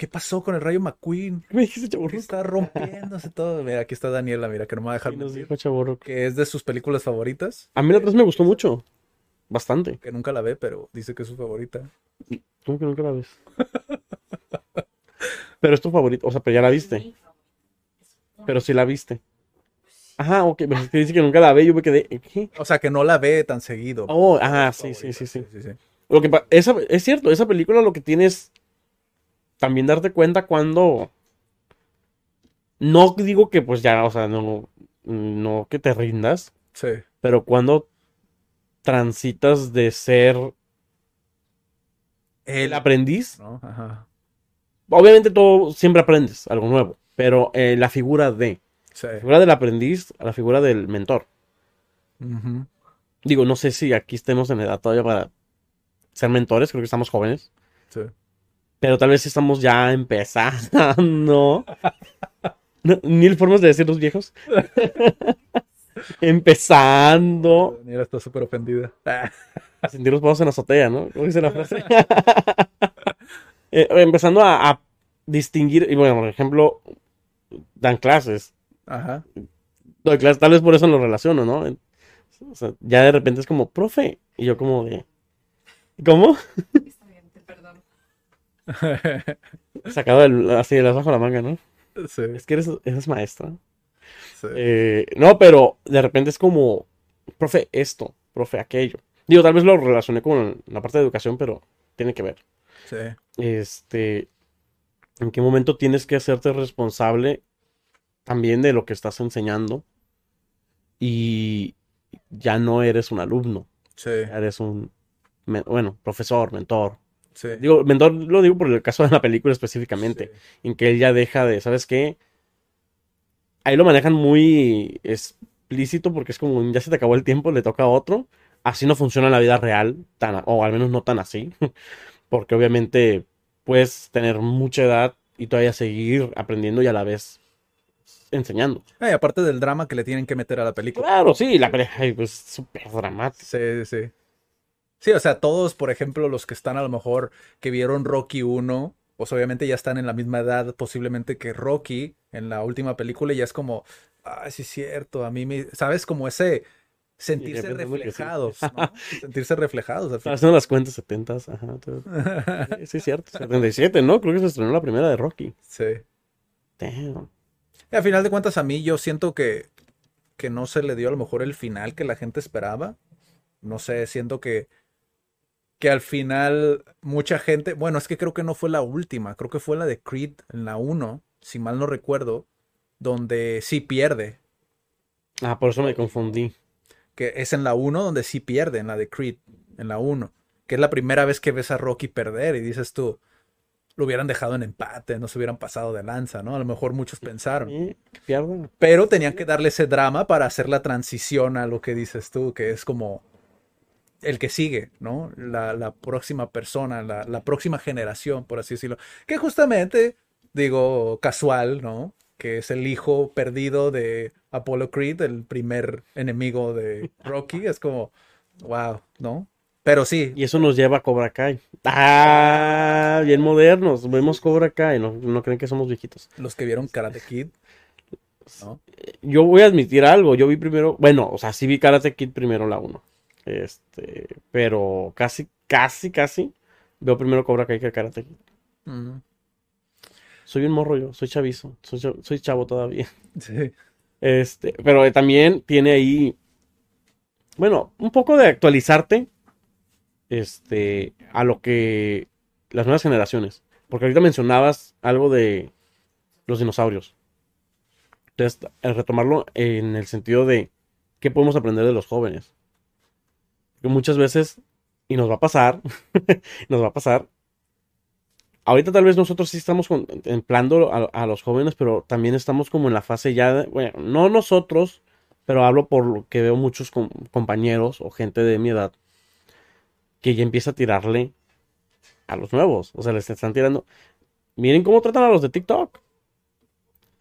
¿Qué pasó con el Rayo McQueen? ¿Qué me dijiste, qué está rompiéndose todo? Mira, aquí está Daniela, mira, que no me va a dejar Y nos dijo chaborro. Que es de sus películas favoritas. A mí la 3 me gustó mucho. Bastante. Que nunca la ve, pero dice que es su favorita. ¿Cómo que nunca la ves? Pero es tu favorito. O sea, pero ya la viste. Pero sí la viste. Ajá, ok. Pero dice que nunca la ve. Yo me quedé. ¿eh, ¿Qué? O sea, que no la ve tan seguido. Oh, ajá, su sí, sí, sí, sí. favorita. Lo que es cierto, esa película lo que tiene es también darte cuenta cuando. No digo que pues ya, o sea, no, no que te rindas, Sí, pero cuando transitas de ser el aprendiz, ¿no? Ajá. obviamente todo siempre aprendes algo nuevo, pero eh, la figura de, Sí. la figura del aprendiz a la figura del mentor. Digo, no sé si aquí estemos en edad todavía para ser mentores, creo que estamos jóvenes. Sí. Pero tal vez estamos ya empezando. Mil formas de decir los viejos. empezando Daniela está súper ofendida. A sentir los pasos en la azotea, ¿no? ¿Cómo dice la frase? Eh, empezando a, a distinguir, y bueno, por ejemplo, dan clases. Ajá. Doy clases, tal vez por eso lo relaciono, ¿no? O sea, ya de repente es como, profe, y yo como de, ¿cómo? Está bien, te perdono. Sacado así de las bajo la manga, ¿no? Sí, Es que eres, eres maestra. sí. Eh, no, pero de repente es como, profe, esto, profe, aquello. Digo, tal vez lo relacioné con la parte de educación, pero tiene que ver. Sí. Este, ¿en qué momento tienes que hacerte responsable también de lo que estás enseñando? Y ya no eres un alumno, Sí. eres un, bueno, profesor, mentor. Sí. Digo, mentor lo digo por el caso de la película específicamente Sí. en que él ya deja de, ¿sabes qué? Ahí lo manejan muy explícito porque es como, ya se te acabó el tiempo, le toca a otro. Así no funciona en la vida real, tan, o al menos no tan así, porque obviamente puedes tener mucha edad y todavía seguir aprendiendo y a la vez enseñando. Ah, y aparte del drama que le tienen que meter a la película. Claro, sí, la ay, pues súper dramática. Sí, sí. Sí, o sea, todos, por ejemplo, los que están a lo mejor que vieron Rocky 1, pues obviamente ya están en la misma edad posiblemente que Rocky en la última película y ya es como, ah, sí es cierto, a mí me, ¿sabes? Como ese sentirse sí. reflejados, ¿no? Sentirse reflejados haciendo las cuentas 70, ajá. todo. Sí, sí, es cierto. 77, ¿no? Creo que se estrenó la primera de Rocky. Sí. Damn. Y al final de cuentas, a mí yo siento que, que no se le dio a lo mejor el final que la gente esperaba. No sé, siento que, que al final mucha gente, bueno, es que creo que no fue la última, creo que fue la de Creed en la 1, si mal no recuerdo, donde sí pierde, Ah, por eso me confundí. que es en la 1 donde sí pierde, en la de Creed, en la 1, que es la primera vez que ves a Rocky perder y dices tú, lo hubieran dejado en empate, no se hubieran pasado de lanza, ¿no? A lo mejor muchos pensaron. Pero tenían que darle ese drama para hacer la transición a lo que dices tú, que es como el que sigue, ¿no? La, la próxima persona, la, la próxima generación, por así decirlo. Que justamente, digo, casual, ¿no? Que es el hijo perdido de Apollo Creed, el primer enemigo de Rocky. Es como, wow, ¿no? Pero sí, Y eso nos lleva a Cobra Kai. Ah, bien modernos. Vemos Cobra Kai. No, no creen que somos viejitos. los que vieron Karate Kid, ¿no? Yo voy a admitir algo. Yo vi primero. Bueno, o sea, sí vi Karate Kid primero la 1. Este. Pero casi, casi, casi. Veo primero Cobra Kai que Karate Kid. Ujú. Soy un morro yo. Soy chavizo. Soy, cha- soy chavo todavía. Sí, Este. Pero también tiene ahí. Bueno, un poco de actualizarte. Este. A lo que. Las nuevas generaciones. Porque ahorita mencionabas algo de los dinosaurios. Entonces, el retomarlo en el sentido de qué podemos aprender de los jóvenes. Porque muchas veces, y nos va a pasar, nos va a pasar. Ahorita tal vez nosotros sí estamos contemplando a, a los jóvenes, pero también estamos como en la fase ya, de- bueno, no nosotros, pero hablo por lo que veo muchos com- compañeros o gente de mi edad que ya empieza a tirarle a los nuevos. O sea, les están tirando. Miren cómo tratan a los de TikTok.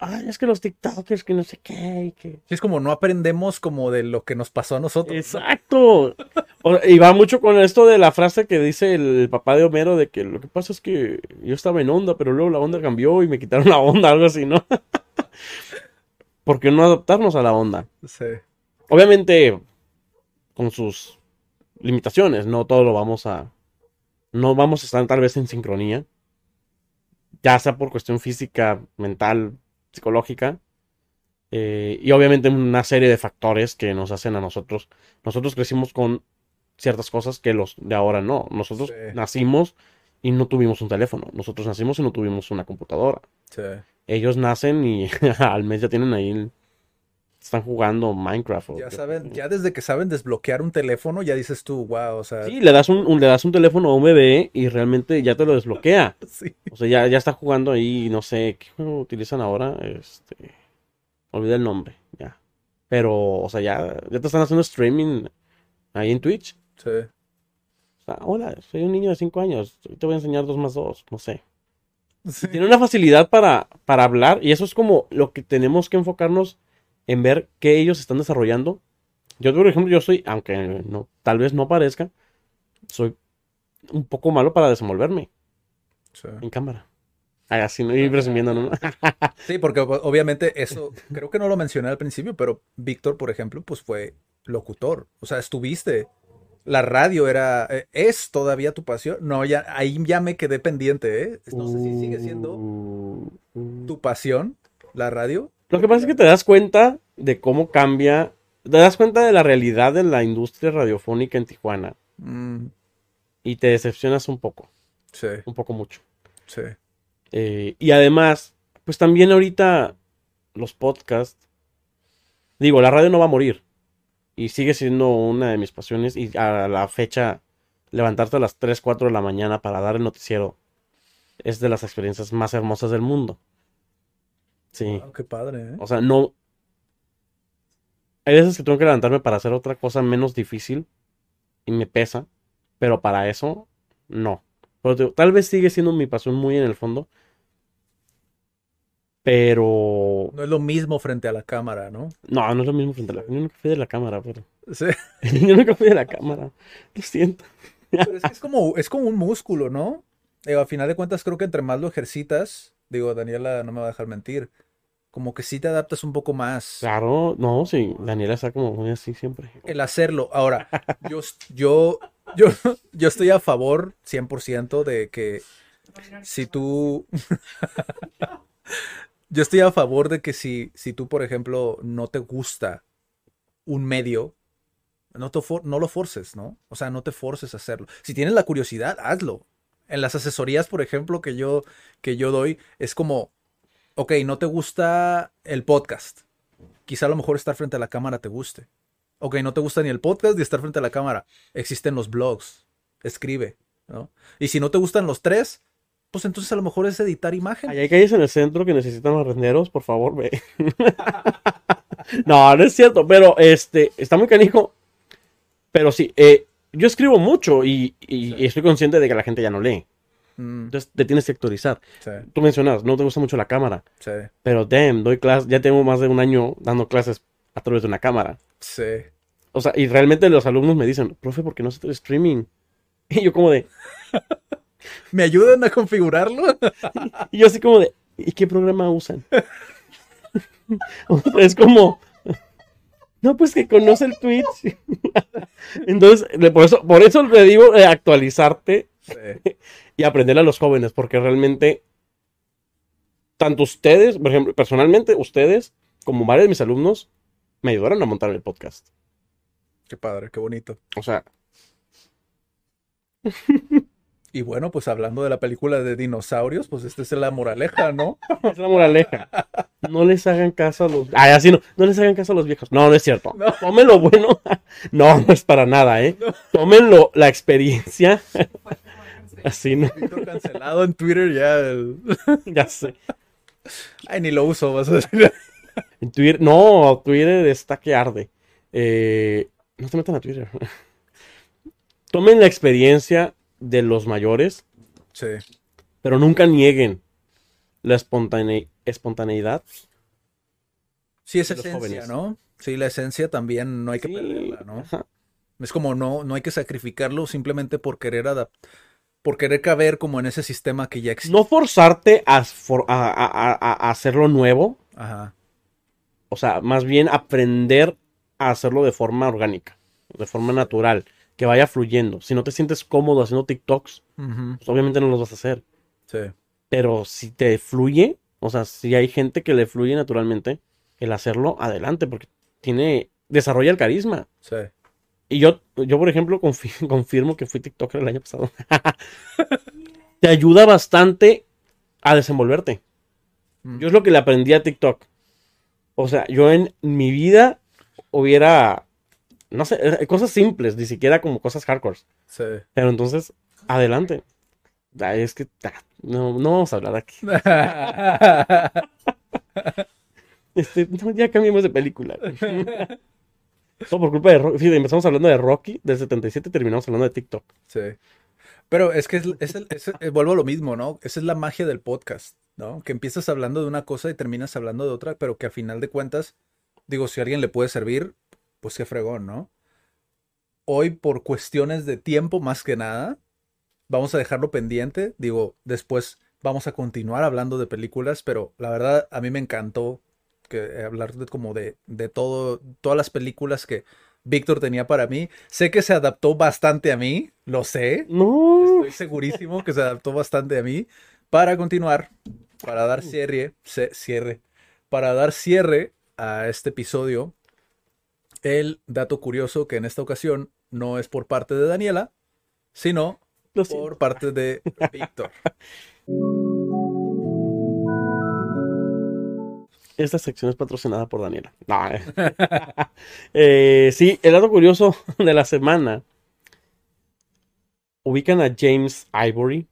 Ay, es que los TikTokers, que no sé qué, y que... Sí, es como no aprendemos como de lo que nos pasó a nosotros. ¿no? Exacto. O- y va mucho con esto de la frase que dice el papá de Homero de que lo que pasa es que yo estaba en onda, pero luego la onda cambió y me quitaron la onda, algo así, ¿no? ¿Por qué no adaptarnos a la onda? Sí. Obviamente, con sus limitaciones, no todo lo vamos a. No vamos a estar tal vez en sincronía. Ya sea por cuestión física, mental, psicológica. eh, y obviamente una serie de factores que nos hacen a nosotros. Nosotros crecimos con ciertas cosas que los de ahora no. Nosotros Sí. nacimos y no tuvimos un teléfono. Nosotros nacimos y no tuvimos una computadora. Sí. Ellos nacen y al mes ya tienen ahí. el- Están jugando Minecraft. o Ya qué- saben, ya desde que saben desbloquear un teléfono, ya dices tú, wow, o sea, Sí, le das un, un- le das un teléfono a un bebé y realmente ya te lo desbloquea. sí. O sea, ya, ya está jugando ahí, no sé, ¿qué juego utilizan ahora? Este, olvidé el nombre, ya. Pero, o sea, ya, ya te están haciendo streaming ahí en Twitch. Sí. O sea, hola, soy un niño de 5 años, te voy a enseñar dos más dos, no sé. Sí. Tiene una facilidad para, para hablar y eso es como lo que tenemos que enfocarnos en ver qué ellos están desarrollando. Yo, por ejemplo, yo soy, aunque no, tal vez no parezca, soy un poco malo para desenvolverme Sí. en cámara. Ay, así no ir presumiendo, ¿no? Sí, porque obviamente eso, creo que no lo mencioné al principio, pero Víctor, por ejemplo, pues fue locutor. O sea, estuviste. La radio era, eh, es todavía tu pasión. No, ya, ahí ya me quedé pendiente, ¿eh? No sé si sigue siendo Uh, uh. tu pasión, la radio. Lo que pasa es que te das cuenta de cómo cambia, te das cuenta de la realidad de la industria radiofónica en Tijuana Mm, y te decepcionas un poco, sí, un poco mucho. sí. Eh, y además, pues también ahorita los podcasts, digo, la radio no va a morir y sigue siendo una de mis pasiones y a la fecha levantarte a las 3, 4 de la mañana para dar el noticiero es de las experiencias más hermosas del mundo. Sí, Wow, qué padre, ¿eh? o sea, no... Hay veces que tengo que levantarme para hacer otra cosa menos difícil y me pesa, pero para eso, no. Pero digo, tal vez sigue siendo mi pasión muy en el fondo, pero... No es lo mismo frente a la cámara, ¿no? No, no es lo mismo frente a la... Yo nunca fui de la cámara, pero... Sí. Yo nunca fui de la cámara, lo siento. Pero es que es como, es como un músculo, ¿no? Digo, a final de cuentas, creo que entre más lo ejercitas, digo, Daniela no me va a dejar mentir, como que sí te adaptas un poco más. Claro, no, sí, Daniela está como muy así siempre. el hacerlo. Ahora, yo, yo, yo, yo estoy a favor 100% de que si tú... yo estoy a favor de que si, si tú, por ejemplo, no te gusta un medio, no, te for- no lo forces, ¿no? O sea, no te forces a hacerlo. Si tienes la curiosidad, hazlo. En las asesorías, por ejemplo, que yo, que yo doy, es como, ok, no te gusta el podcast. Quizá a lo mejor estar frente a la cámara te guste. Ok, no te gusta ni el podcast ni estar frente a la cámara. Existen los blogs. Escribe, ¿no? Y si no te gustan los tres, pues entonces a lo mejor es editar imagen. Hay calles en el centro que necesitan los renderos, por favor, ve. No, no es cierto, pero este, está muy canijo. Pero sí, eh, yo escribo mucho y, y- y estoy consciente de que la gente ya no lee. Mm, Entonces te tienes que actualizar. sí, Tú mencionas, no te gusta mucho la cámara, sí, pero damn, doy clases, ya tengo más de un año dando clases a través de una cámara. sí. O sea, y realmente los alumnos me dicen, profe, ¿por qué no haces streaming? Y yo como de, ¿Me ayudan a configurarlo? y yo así como de, ¿y qué programa usan? Es como, no, pues que conoce el Twitch. Entonces, por eso, por eso le digo eh, actualizarte Sí, y aprender a los jóvenes, porque realmente, tanto ustedes, por ejemplo, personalmente, ustedes, como varios de mis alumnos, me ayudaron a montar el podcast. qué padre, qué bonito. O sea, Y bueno, pues hablando de la película de dinosaurios, pues esta es la moraleja, ¿no? es la moraleja. No les hagan caso a los... Ay, así no. No les hagan caso a los viejos. No, no es cierto. No. Tomen lo bueno. No, no es para nada, ¿eh? Tómenlo, la experiencia. Así, ¿no? Víctor cancelado en Twitter ya. el- Ya sé. Ay, ni lo uso, vas a decir. En Twitter... No, Twitter está que arde. Eh, No se metan a Twitter. Tomen la experiencia de los mayores, Sí, pero nunca nieguen la espontane- espontaneidad Sí, es esencia, jóvenes. ¿no? Sí, la esencia también no hay que Sí, perderla, ¿no? ajá. Es como no, no hay que sacrificarlo simplemente por querer adap- por querer caber como en ese sistema que ya existe. No forzarte a, for- a- a- a hacerlo nuevo, Ajá. o sea, más bien aprender a hacerlo de forma orgánica, de forma natural, que vaya fluyendo. Si no te sientes cómodo haciendo TikToks, pues obviamente no los vas a hacer. Sí. Pero si te fluye, o sea, si hay gente que le fluye naturalmente, el hacerlo, adelante, porque tiene, desarrolla el carisma. Sí. Y yo, yo por ejemplo, confi- confirmo que fui TikToker el año pasado. Te ayuda bastante a desenvolverte. Mm. Yo es lo que le aprendí a TikTok. O sea, yo en mi vida hubiera, no sé, eh, cosas simples, ni siquiera como cosas hardcore. Sí. Pero entonces, adelante. Ah, Es que ah, no, no vamos a hablar aquí. Este, no, ya cambiamos de película. Todo por culpa de Rocky. Fíjate, empezamos hablando de Rocky del 77 y terminamos hablando de TikTok. Sí. Pero es que es, es el- es el- eh, vuelvo a lo mismo, ¿no? Esa es la magia del podcast, ¿no? Que empiezas hablando de una cosa y terminas hablando de otra, pero que a final de cuentas, digo, si a alguien le puede servir, pues qué fregón, ¿no? Hoy, por cuestiones de tiempo más que nada, vamos a dejarlo pendiente. Digo, después vamos a continuar hablando de películas, pero la verdad a mí me encantó que eh, hablar de como de, de todo, todas las películas que Víctor tenía para mí. Sé que se adaptó bastante a mí, lo sé. No. Estoy segurísimo que se adaptó bastante a mí. Para continuar, para dar cierre, cierre, para dar cierre a este episodio, el dato curioso que en esta ocasión no es por parte de Daniela, sino Lo por parte de Víctor. Esta sección es patrocinada por Daniela. No, eh. Eh, sí, el dato curioso de la semana. Ubican a James Ivory.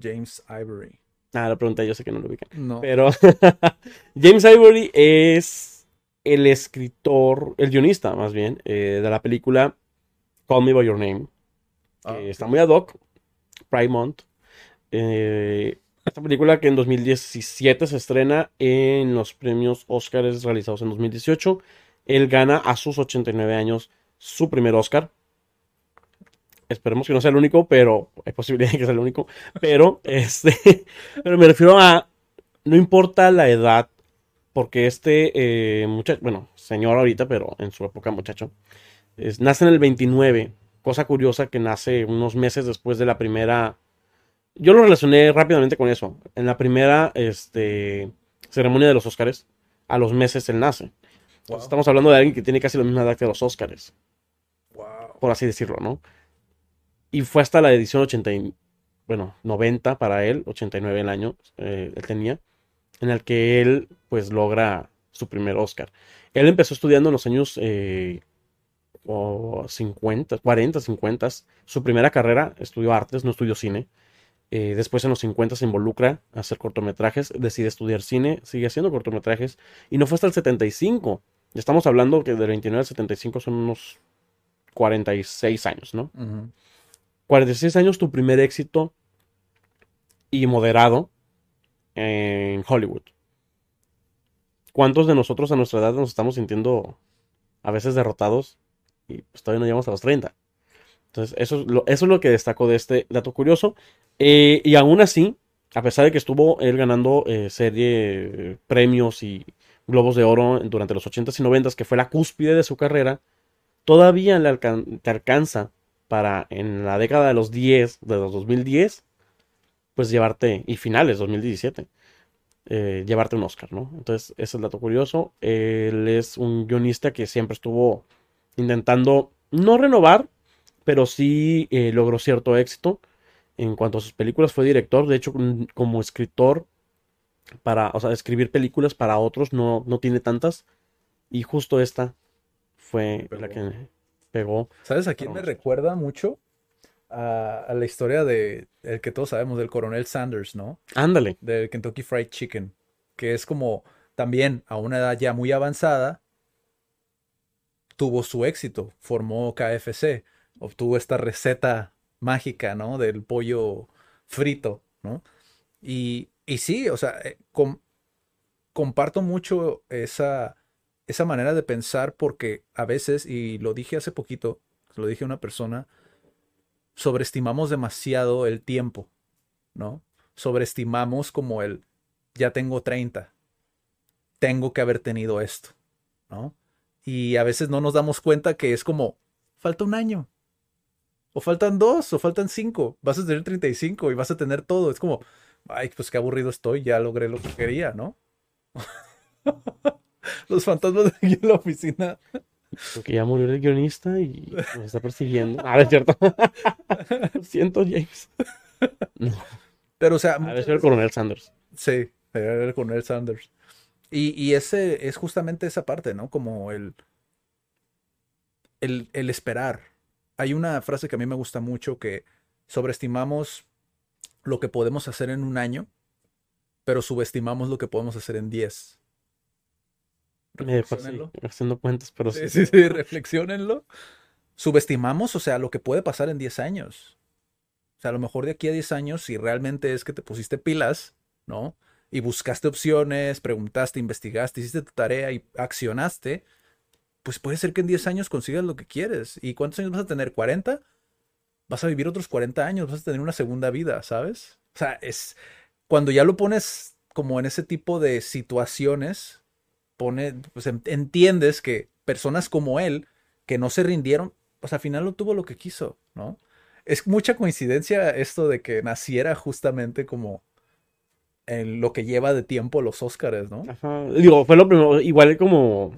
James Ivory. Nada, la pregunta yo sé que no lo ubican. No. Pero James Ivory es el escritor, el guionista más bien, eh, de la película Call Me By Your Name. Ah, está muy ad hoc. Pride Month. Eh, esta película que en 2017 se estrena en los premios Oscars realizados en 2018. Él gana a sus 89 años su primer Oscar. Esperemos que no sea el único, pero hay posibilidad de que sea el único. Pero, este, pero me refiero a, no importa la edad, porque este muchacho, bueno, señor ahorita, pero en su época muchacho, es- nace en el 29. Cosa curiosa que nace unos meses después de la primera. Yo lo relacioné rápidamente con eso. En la primera este, ceremonia de los Óscares, a los meses él nace. Wow. Estamos hablando de alguien que tiene casi la misma edad que los Óscares, Wow. por así decirlo, ¿no? Y fue hasta la edición 80, y- bueno, 90 para él, 89 el año eh, él tenía, en el que él pues logra su primer Oscar. Él empezó estudiando en los años eh, o 50, 40, 50. Su primera carrera estudió artes, no estudió cine. Eh, después en los 50 se involucra a hacer cortometrajes, decide estudiar cine, sigue haciendo cortometrajes y no fue hasta el 75. Ya Estamos hablando que del 29 al 75 son unos 46 años, ¿no? Ujú. 46 años tu primer éxito y moderado en Hollywood. ¿Cuántos de nosotros a nuestra edad nos estamos sintiendo a veces derrotados y pues todavía no llegamos a los 30? Entonces, eso es lo, que destaco de este dato curioso. Eh, y aún así, a pesar de que estuvo él ganando eh, serie, premios y globos de oro durante los 80s y 90s, que fue la cúspide de su carrera, todavía le te alcanza para en la década de los 10, de los 2010, pues llevarte, y finales 2017, eh, llevarte un Oscar, ¿no? Entonces, ese es el dato curioso. Él es un guionista que siempre estuvo intentando no renovar, pero sí eh, logró cierto éxito en cuanto a sus películas. Fue director, de hecho, mm, como escritor, para, o sea, escribir películas para otros no, no tiene tantas. Y justo esta fue la que pegó. ¿Sabes a quién me recuerda mucho? A, a la historia de el que todos sabemos, del coronel Sanders, ¿no? Ándale. Del Kentucky Fried Chicken, que es como también a una edad ya muy avanzada, tuvo su éxito, formó KFC, obtuvo esta receta mágica, ¿no? Del pollo frito, ¿no? Y, y sí, o sea, eh, com- comparto mucho esa, esa manera de pensar porque a veces, y lo dije hace poquito, lo dije a una persona, sobreestimamos demasiado el tiempo, ¿no? Sobreestimamos como el, ya tengo 30, tengo que haber tenido esto, ¿no? Y a veces no nos damos cuenta que es como, falta un año, o faltan dos, o faltan cinco, vas a tener 35 y vas a tener todo. Es como, ay, pues qué aburrido estoy, ya logré lo que quería, ¿no? Los fantasmas de aquí en la oficina. Porque ya murió el guionista y nos está persiguiendo. Ah, es cierto. Lo siento, James. No. Pero, o sea, A muchas ver, el coronel Sanders. Sí, era el coronel Sanders. Y, y ese es justamente esa parte, ¿no? Como el, el, el esperar. Hay una frase que a mí me gusta mucho que sobreestimamos lo que podemos hacer en un año, pero subestimamos lo que podemos hacer en 10. Haciendo cuentas, pero Sí, sí. sí, sí, reflexiónenlo. Subestimamos, o sea, lo que puede pasar en 10 años. O sea, a lo mejor de aquí a 10 años, si realmente es que te pusiste pilas, ¿no? Y buscaste opciones, preguntaste, investigaste, hiciste tu tarea y accionaste, pues puede ser que en 10 años consigas lo que quieres. ¿Y cuántos años vas a tener? ¿40? Vas a vivir otros 40 años, vas a tener una segunda vida, ¿sabes? O sea, es cuando ya lo pones como en ese tipo de situaciones, pone, pues en- entiendes que personas como él, que no se rindieron, pues al final lo tuvo lo que quiso, ¿no? Es mucha coincidencia esto de que naciera justamente como en lo que lleva de tiempo los Óscares, ¿no? Ajá. Digo, fue lo primero, igual como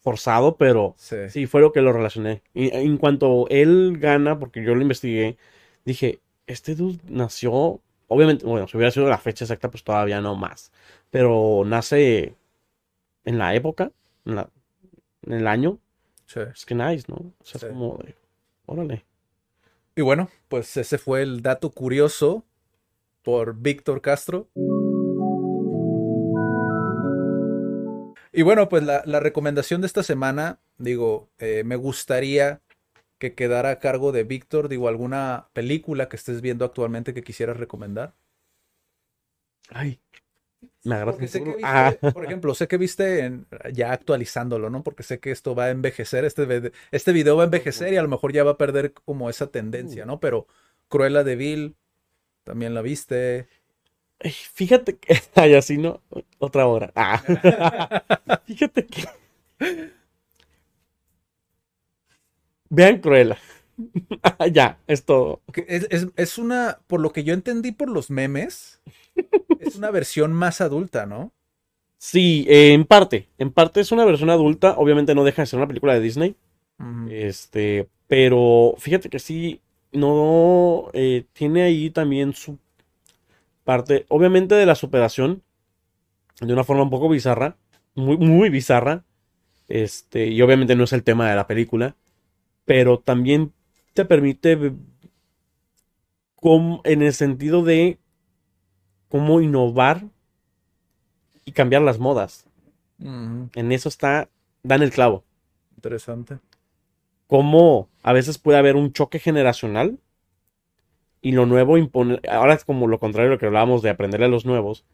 forzado, pero Sí. sí, fue lo que lo relacioné. Y en cuanto él gana, porque yo lo investigué, dije, este dude nació, obviamente, bueno, si hubiera sido la fecha exacta, pues todavía no más, pero nace en la época, en, la- en el año, sí. es que nice, ¿no? O sea, Sí. es como de, órale. Y bueno, pues ese fue el dato curioso por Víctor Castro. Y bueno, pues la, la recomendación de esta semana, digo, eh, me gustaría que quedara a cargo de Víctor, digo, alguna película que estés viendo actualmente que quisieras recomendar. Ay, me agarras Porque un sé que poco- viste, Ah, por ejemplo, sé que viste en- ya actualizándolo, ¿no? Porque sé que esto va a envejecer, este, este video va a envejecer y a lo mejor ya va a perder como esa tendencia, ¿no? Pero Cruella de Vil, también la viste. Ay, Fíjate que. Ay, así no. Otra hora. Ah. Fíjate que. Vean Cruella. ya, es todo. Es, es- es una, por lo que yo entendí por los memes, es una versión más adulta, ¿no? Sí, eh, en parte. En parte es una versión adulta. Obviamente no deja de ser una película de Disney. Este. Pero fíjate que sí. No. eh, tiene ahí también su parte. Obviamente de la superación. De una forma un poco bizarra. Muy, muy bizarra. Este. Y obviamente no es el tema de la película. Pero también te permite. cómo- en el sentido de. Cómo innovar. Y cambiar las modas. En eso está. Dan el clavo Interesante. cómo a veces puede haber un choque generacional y lo nuevo impone. Ahora es como lo contrario de lo que hablábamos de aprenderle a los nuevos.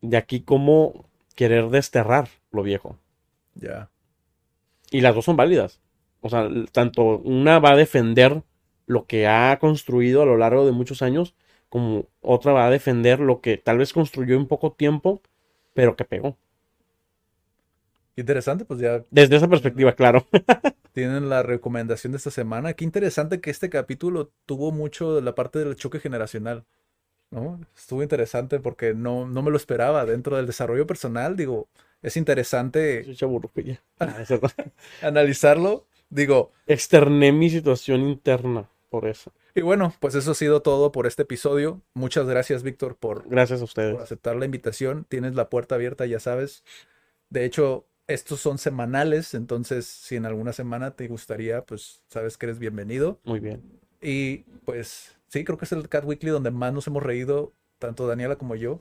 De aquí, cómo querer desterrar lo viejo. Ya. Y las dos son válidas. O sea, tanto una va a defender lo que ha construido a lo largo de muchos años, como otra va a defender lo que tal vez construyó en poco tiempo, pero que pegó. Interesante, pues ya Desde esa perspectiva, claro. tienen la recomendación de esta semana. Qué interesante que este capítulo tuvo mucho de la parte del choque generacional, ¿no? Estuvo interesante porque no, no me lo esperaba dentro del desarrollo personal. Digo, es interesante analizarlo. Digo, Externé mi situación interna por eso. Y bueno, pues eso ha sido todo por este episodio. Muchas gracias, Víctor, por, Gracias a por ustedes. aceptar la invitación. Tienes la puerta abierta, ya sabes. De hecho, estos son semanales, entonces si en alguna semana te gustaría, pues sabes que eres bienvenido. Muy bien. Y pues sí, creo que es el Cat Weekly donde más nos hemos reído, tanto Daniela como yo.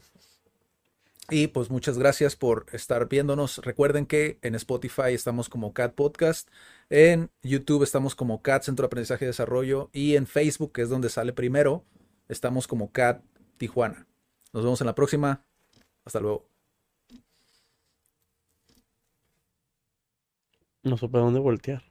Y pues muchas gracias por estar viéndonos. Recuerden que en Spotify estamos como Cat Podcast, en YouTube estamos como CAT, Centro de Aprendizaje y Desarrollo. Y en Facebook, que es donde sale primero, estamos como CAT Tijuana. Nos vemos en la próxima. Hasta luego. No supe dónde voltear.